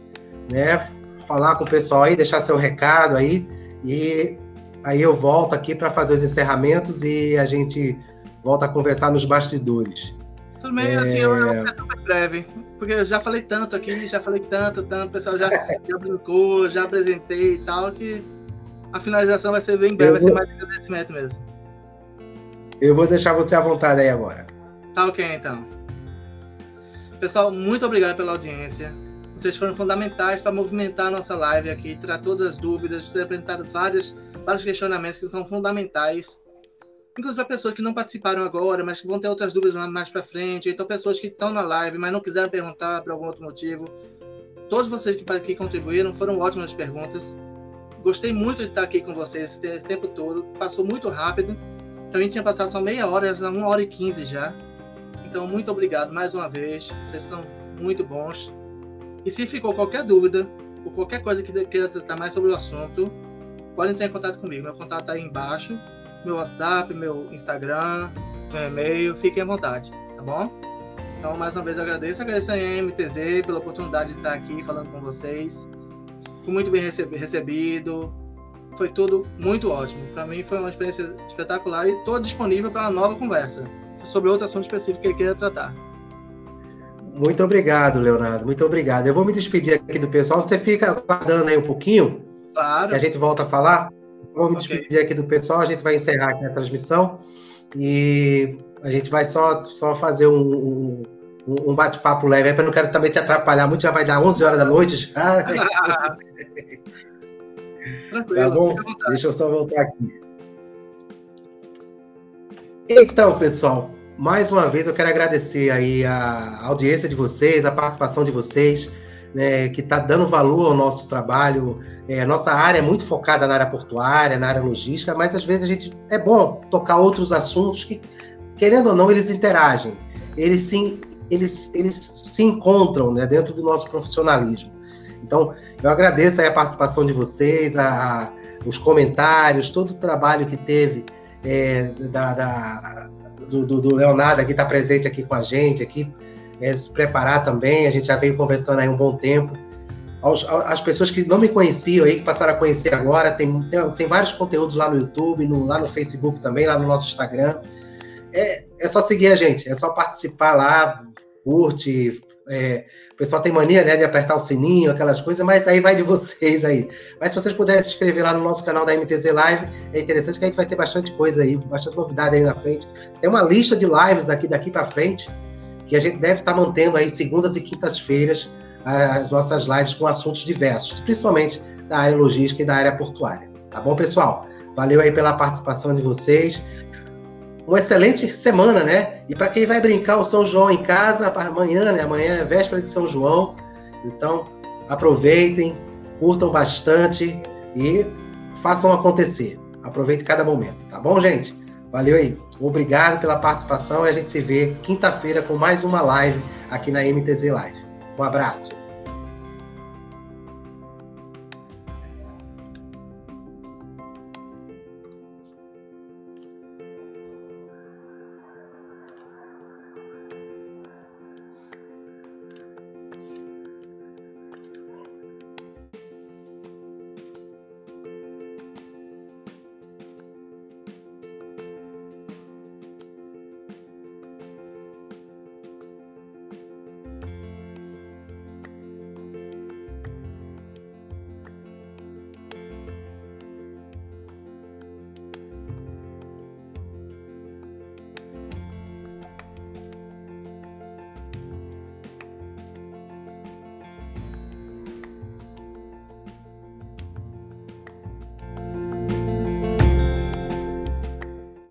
né? Falar com o pessoal aí, deixar seu recado aí. E aí eu volto aqui para fazer os encerramentos e a gente volta a conversar nos bastidores. Tudo bem, é... assim, eu, eu super breve, porque eu já falei tanto aqui, já falei tanto, tanto, o pessoal já, já brincou, já apresentei e tal, que a finalização vai ser bem breve, vai ser mais agradecimento mesmo. Eu vou deixar você à vontade aí agora. Tá ok, então. Pessoal, muito obrigado pela audiência. Vocês foram fundamentais para movimentar a nossa live aqui, tirar todas as dúvidas, ser apresentado vários, vários questionamentos que são fundamentais. Inclusive para pessoas que não participaram agora, mas que vão ter outras dúvidas mais para frente. Então, pessoas que estão na live, mas não quiseram perguntar por algum outro motivo. Todos vocês que, que contribuíram foram ótimas perguntas. Gostei muito de estar aqui com vocês esse tempo todo. Passou muito rápido. Para mim tinha passado só meia hora, já uma hora e quinze já. Então, muito obrigado mais uma vez. Vocês são muito bons. E se ficou qualquer dúvida ou qualquer coisa que queira tratar mais sobre o assunto, pode entrar em contato comigo. Meu contato está aí embaixo, meu WhatsApp, meu Instagram, meu e-mail, fiquem à vontade, tá bom? Então, mais uma vez agradeço, agradeço a MTZ pela oportunidade de estar aqui falando com vocês. Fui muito bem recebido, foi tudo muito ótimo. Para mim foi uma experiência espetacular e estou disponível para uma nova conversa sobre outro assunto específico que ele queira tratar. Muito obrigado, Leonardo. Muito obrigado. Eu vou me despedir aqui do pessoal. Você fica aguardando aí um pouquinho? Claro. Que a gente volta a falar. Eu vou me okay. despedir aqui do pessoal. A gente vai encerrar aqui a transmissão. E a gente vai só, só fazer um, um, um bate-papo leve. Eu não quero também te atrapalhar muito. Já vai dar 11 horas da noite. Já. Tranquilo. Tá bom? Deixa eu só voltar aqui. Então, pessoal, mais uma vez eu quero agradecer aí a audiência de vocês, a participação de vocês, né, que está dando valor ao nosso trabalho. É, nossa área é muito focada na área portuária, na área logística, mas às vezes a gente é bom tocar outros assuntos que, querendo ou não, eles interagem, eles se, eles, eles se encontram né, dentro do nosso profissionalismo. Então, eu agradeço a participação de vocês, a, a, os comentários, todo o trabalho que teve é, da, da do, do, do Leonardo aqui estar tá presente aqui com a gente, aqui, é, se preparar também. A gente já veio conversando aí um bom tempo. Aos, as pessoas que não me conheciam aí, que passaram a conhecer agora, tem, tem, tem vários conteúdos lá no YouTube, no, lá no Facebook também, lá no nosso Instagram. É, é só seguir a gente, é só participar lá, curte, é, o pessoal tem mania né, de apertar o sininho, aquelas coisas, mas aí vai de vocês aí. Mas se vocês puderem se inscrever lá no nosso canal da MTZ Live, é interessante que a gente vai ter bastante coisa aí, bastante novidade aí na frente. Tem uma lista de lives aqui daqui para frente que a gente deve estar tá mantendo aí segundas e quintas-feiras as nossas lives com assuntos diversos, principalmente da área logística e da área portuária. Tá bom, pessoal? Valeu aí pela participação de vocês uma excelente semana, né? E para quem vai brincar o São João em casa, amanhã, né? Amanhã é véspera de São João. Então, aproveitem, curtam bastante e façam acontecer. Aproveite cada momento, tá bom, gente? Valeu aí. Obrigado pela participação e a gente se vê quinta-feira com mais uma live aqui na MTZ Live. Um abraço.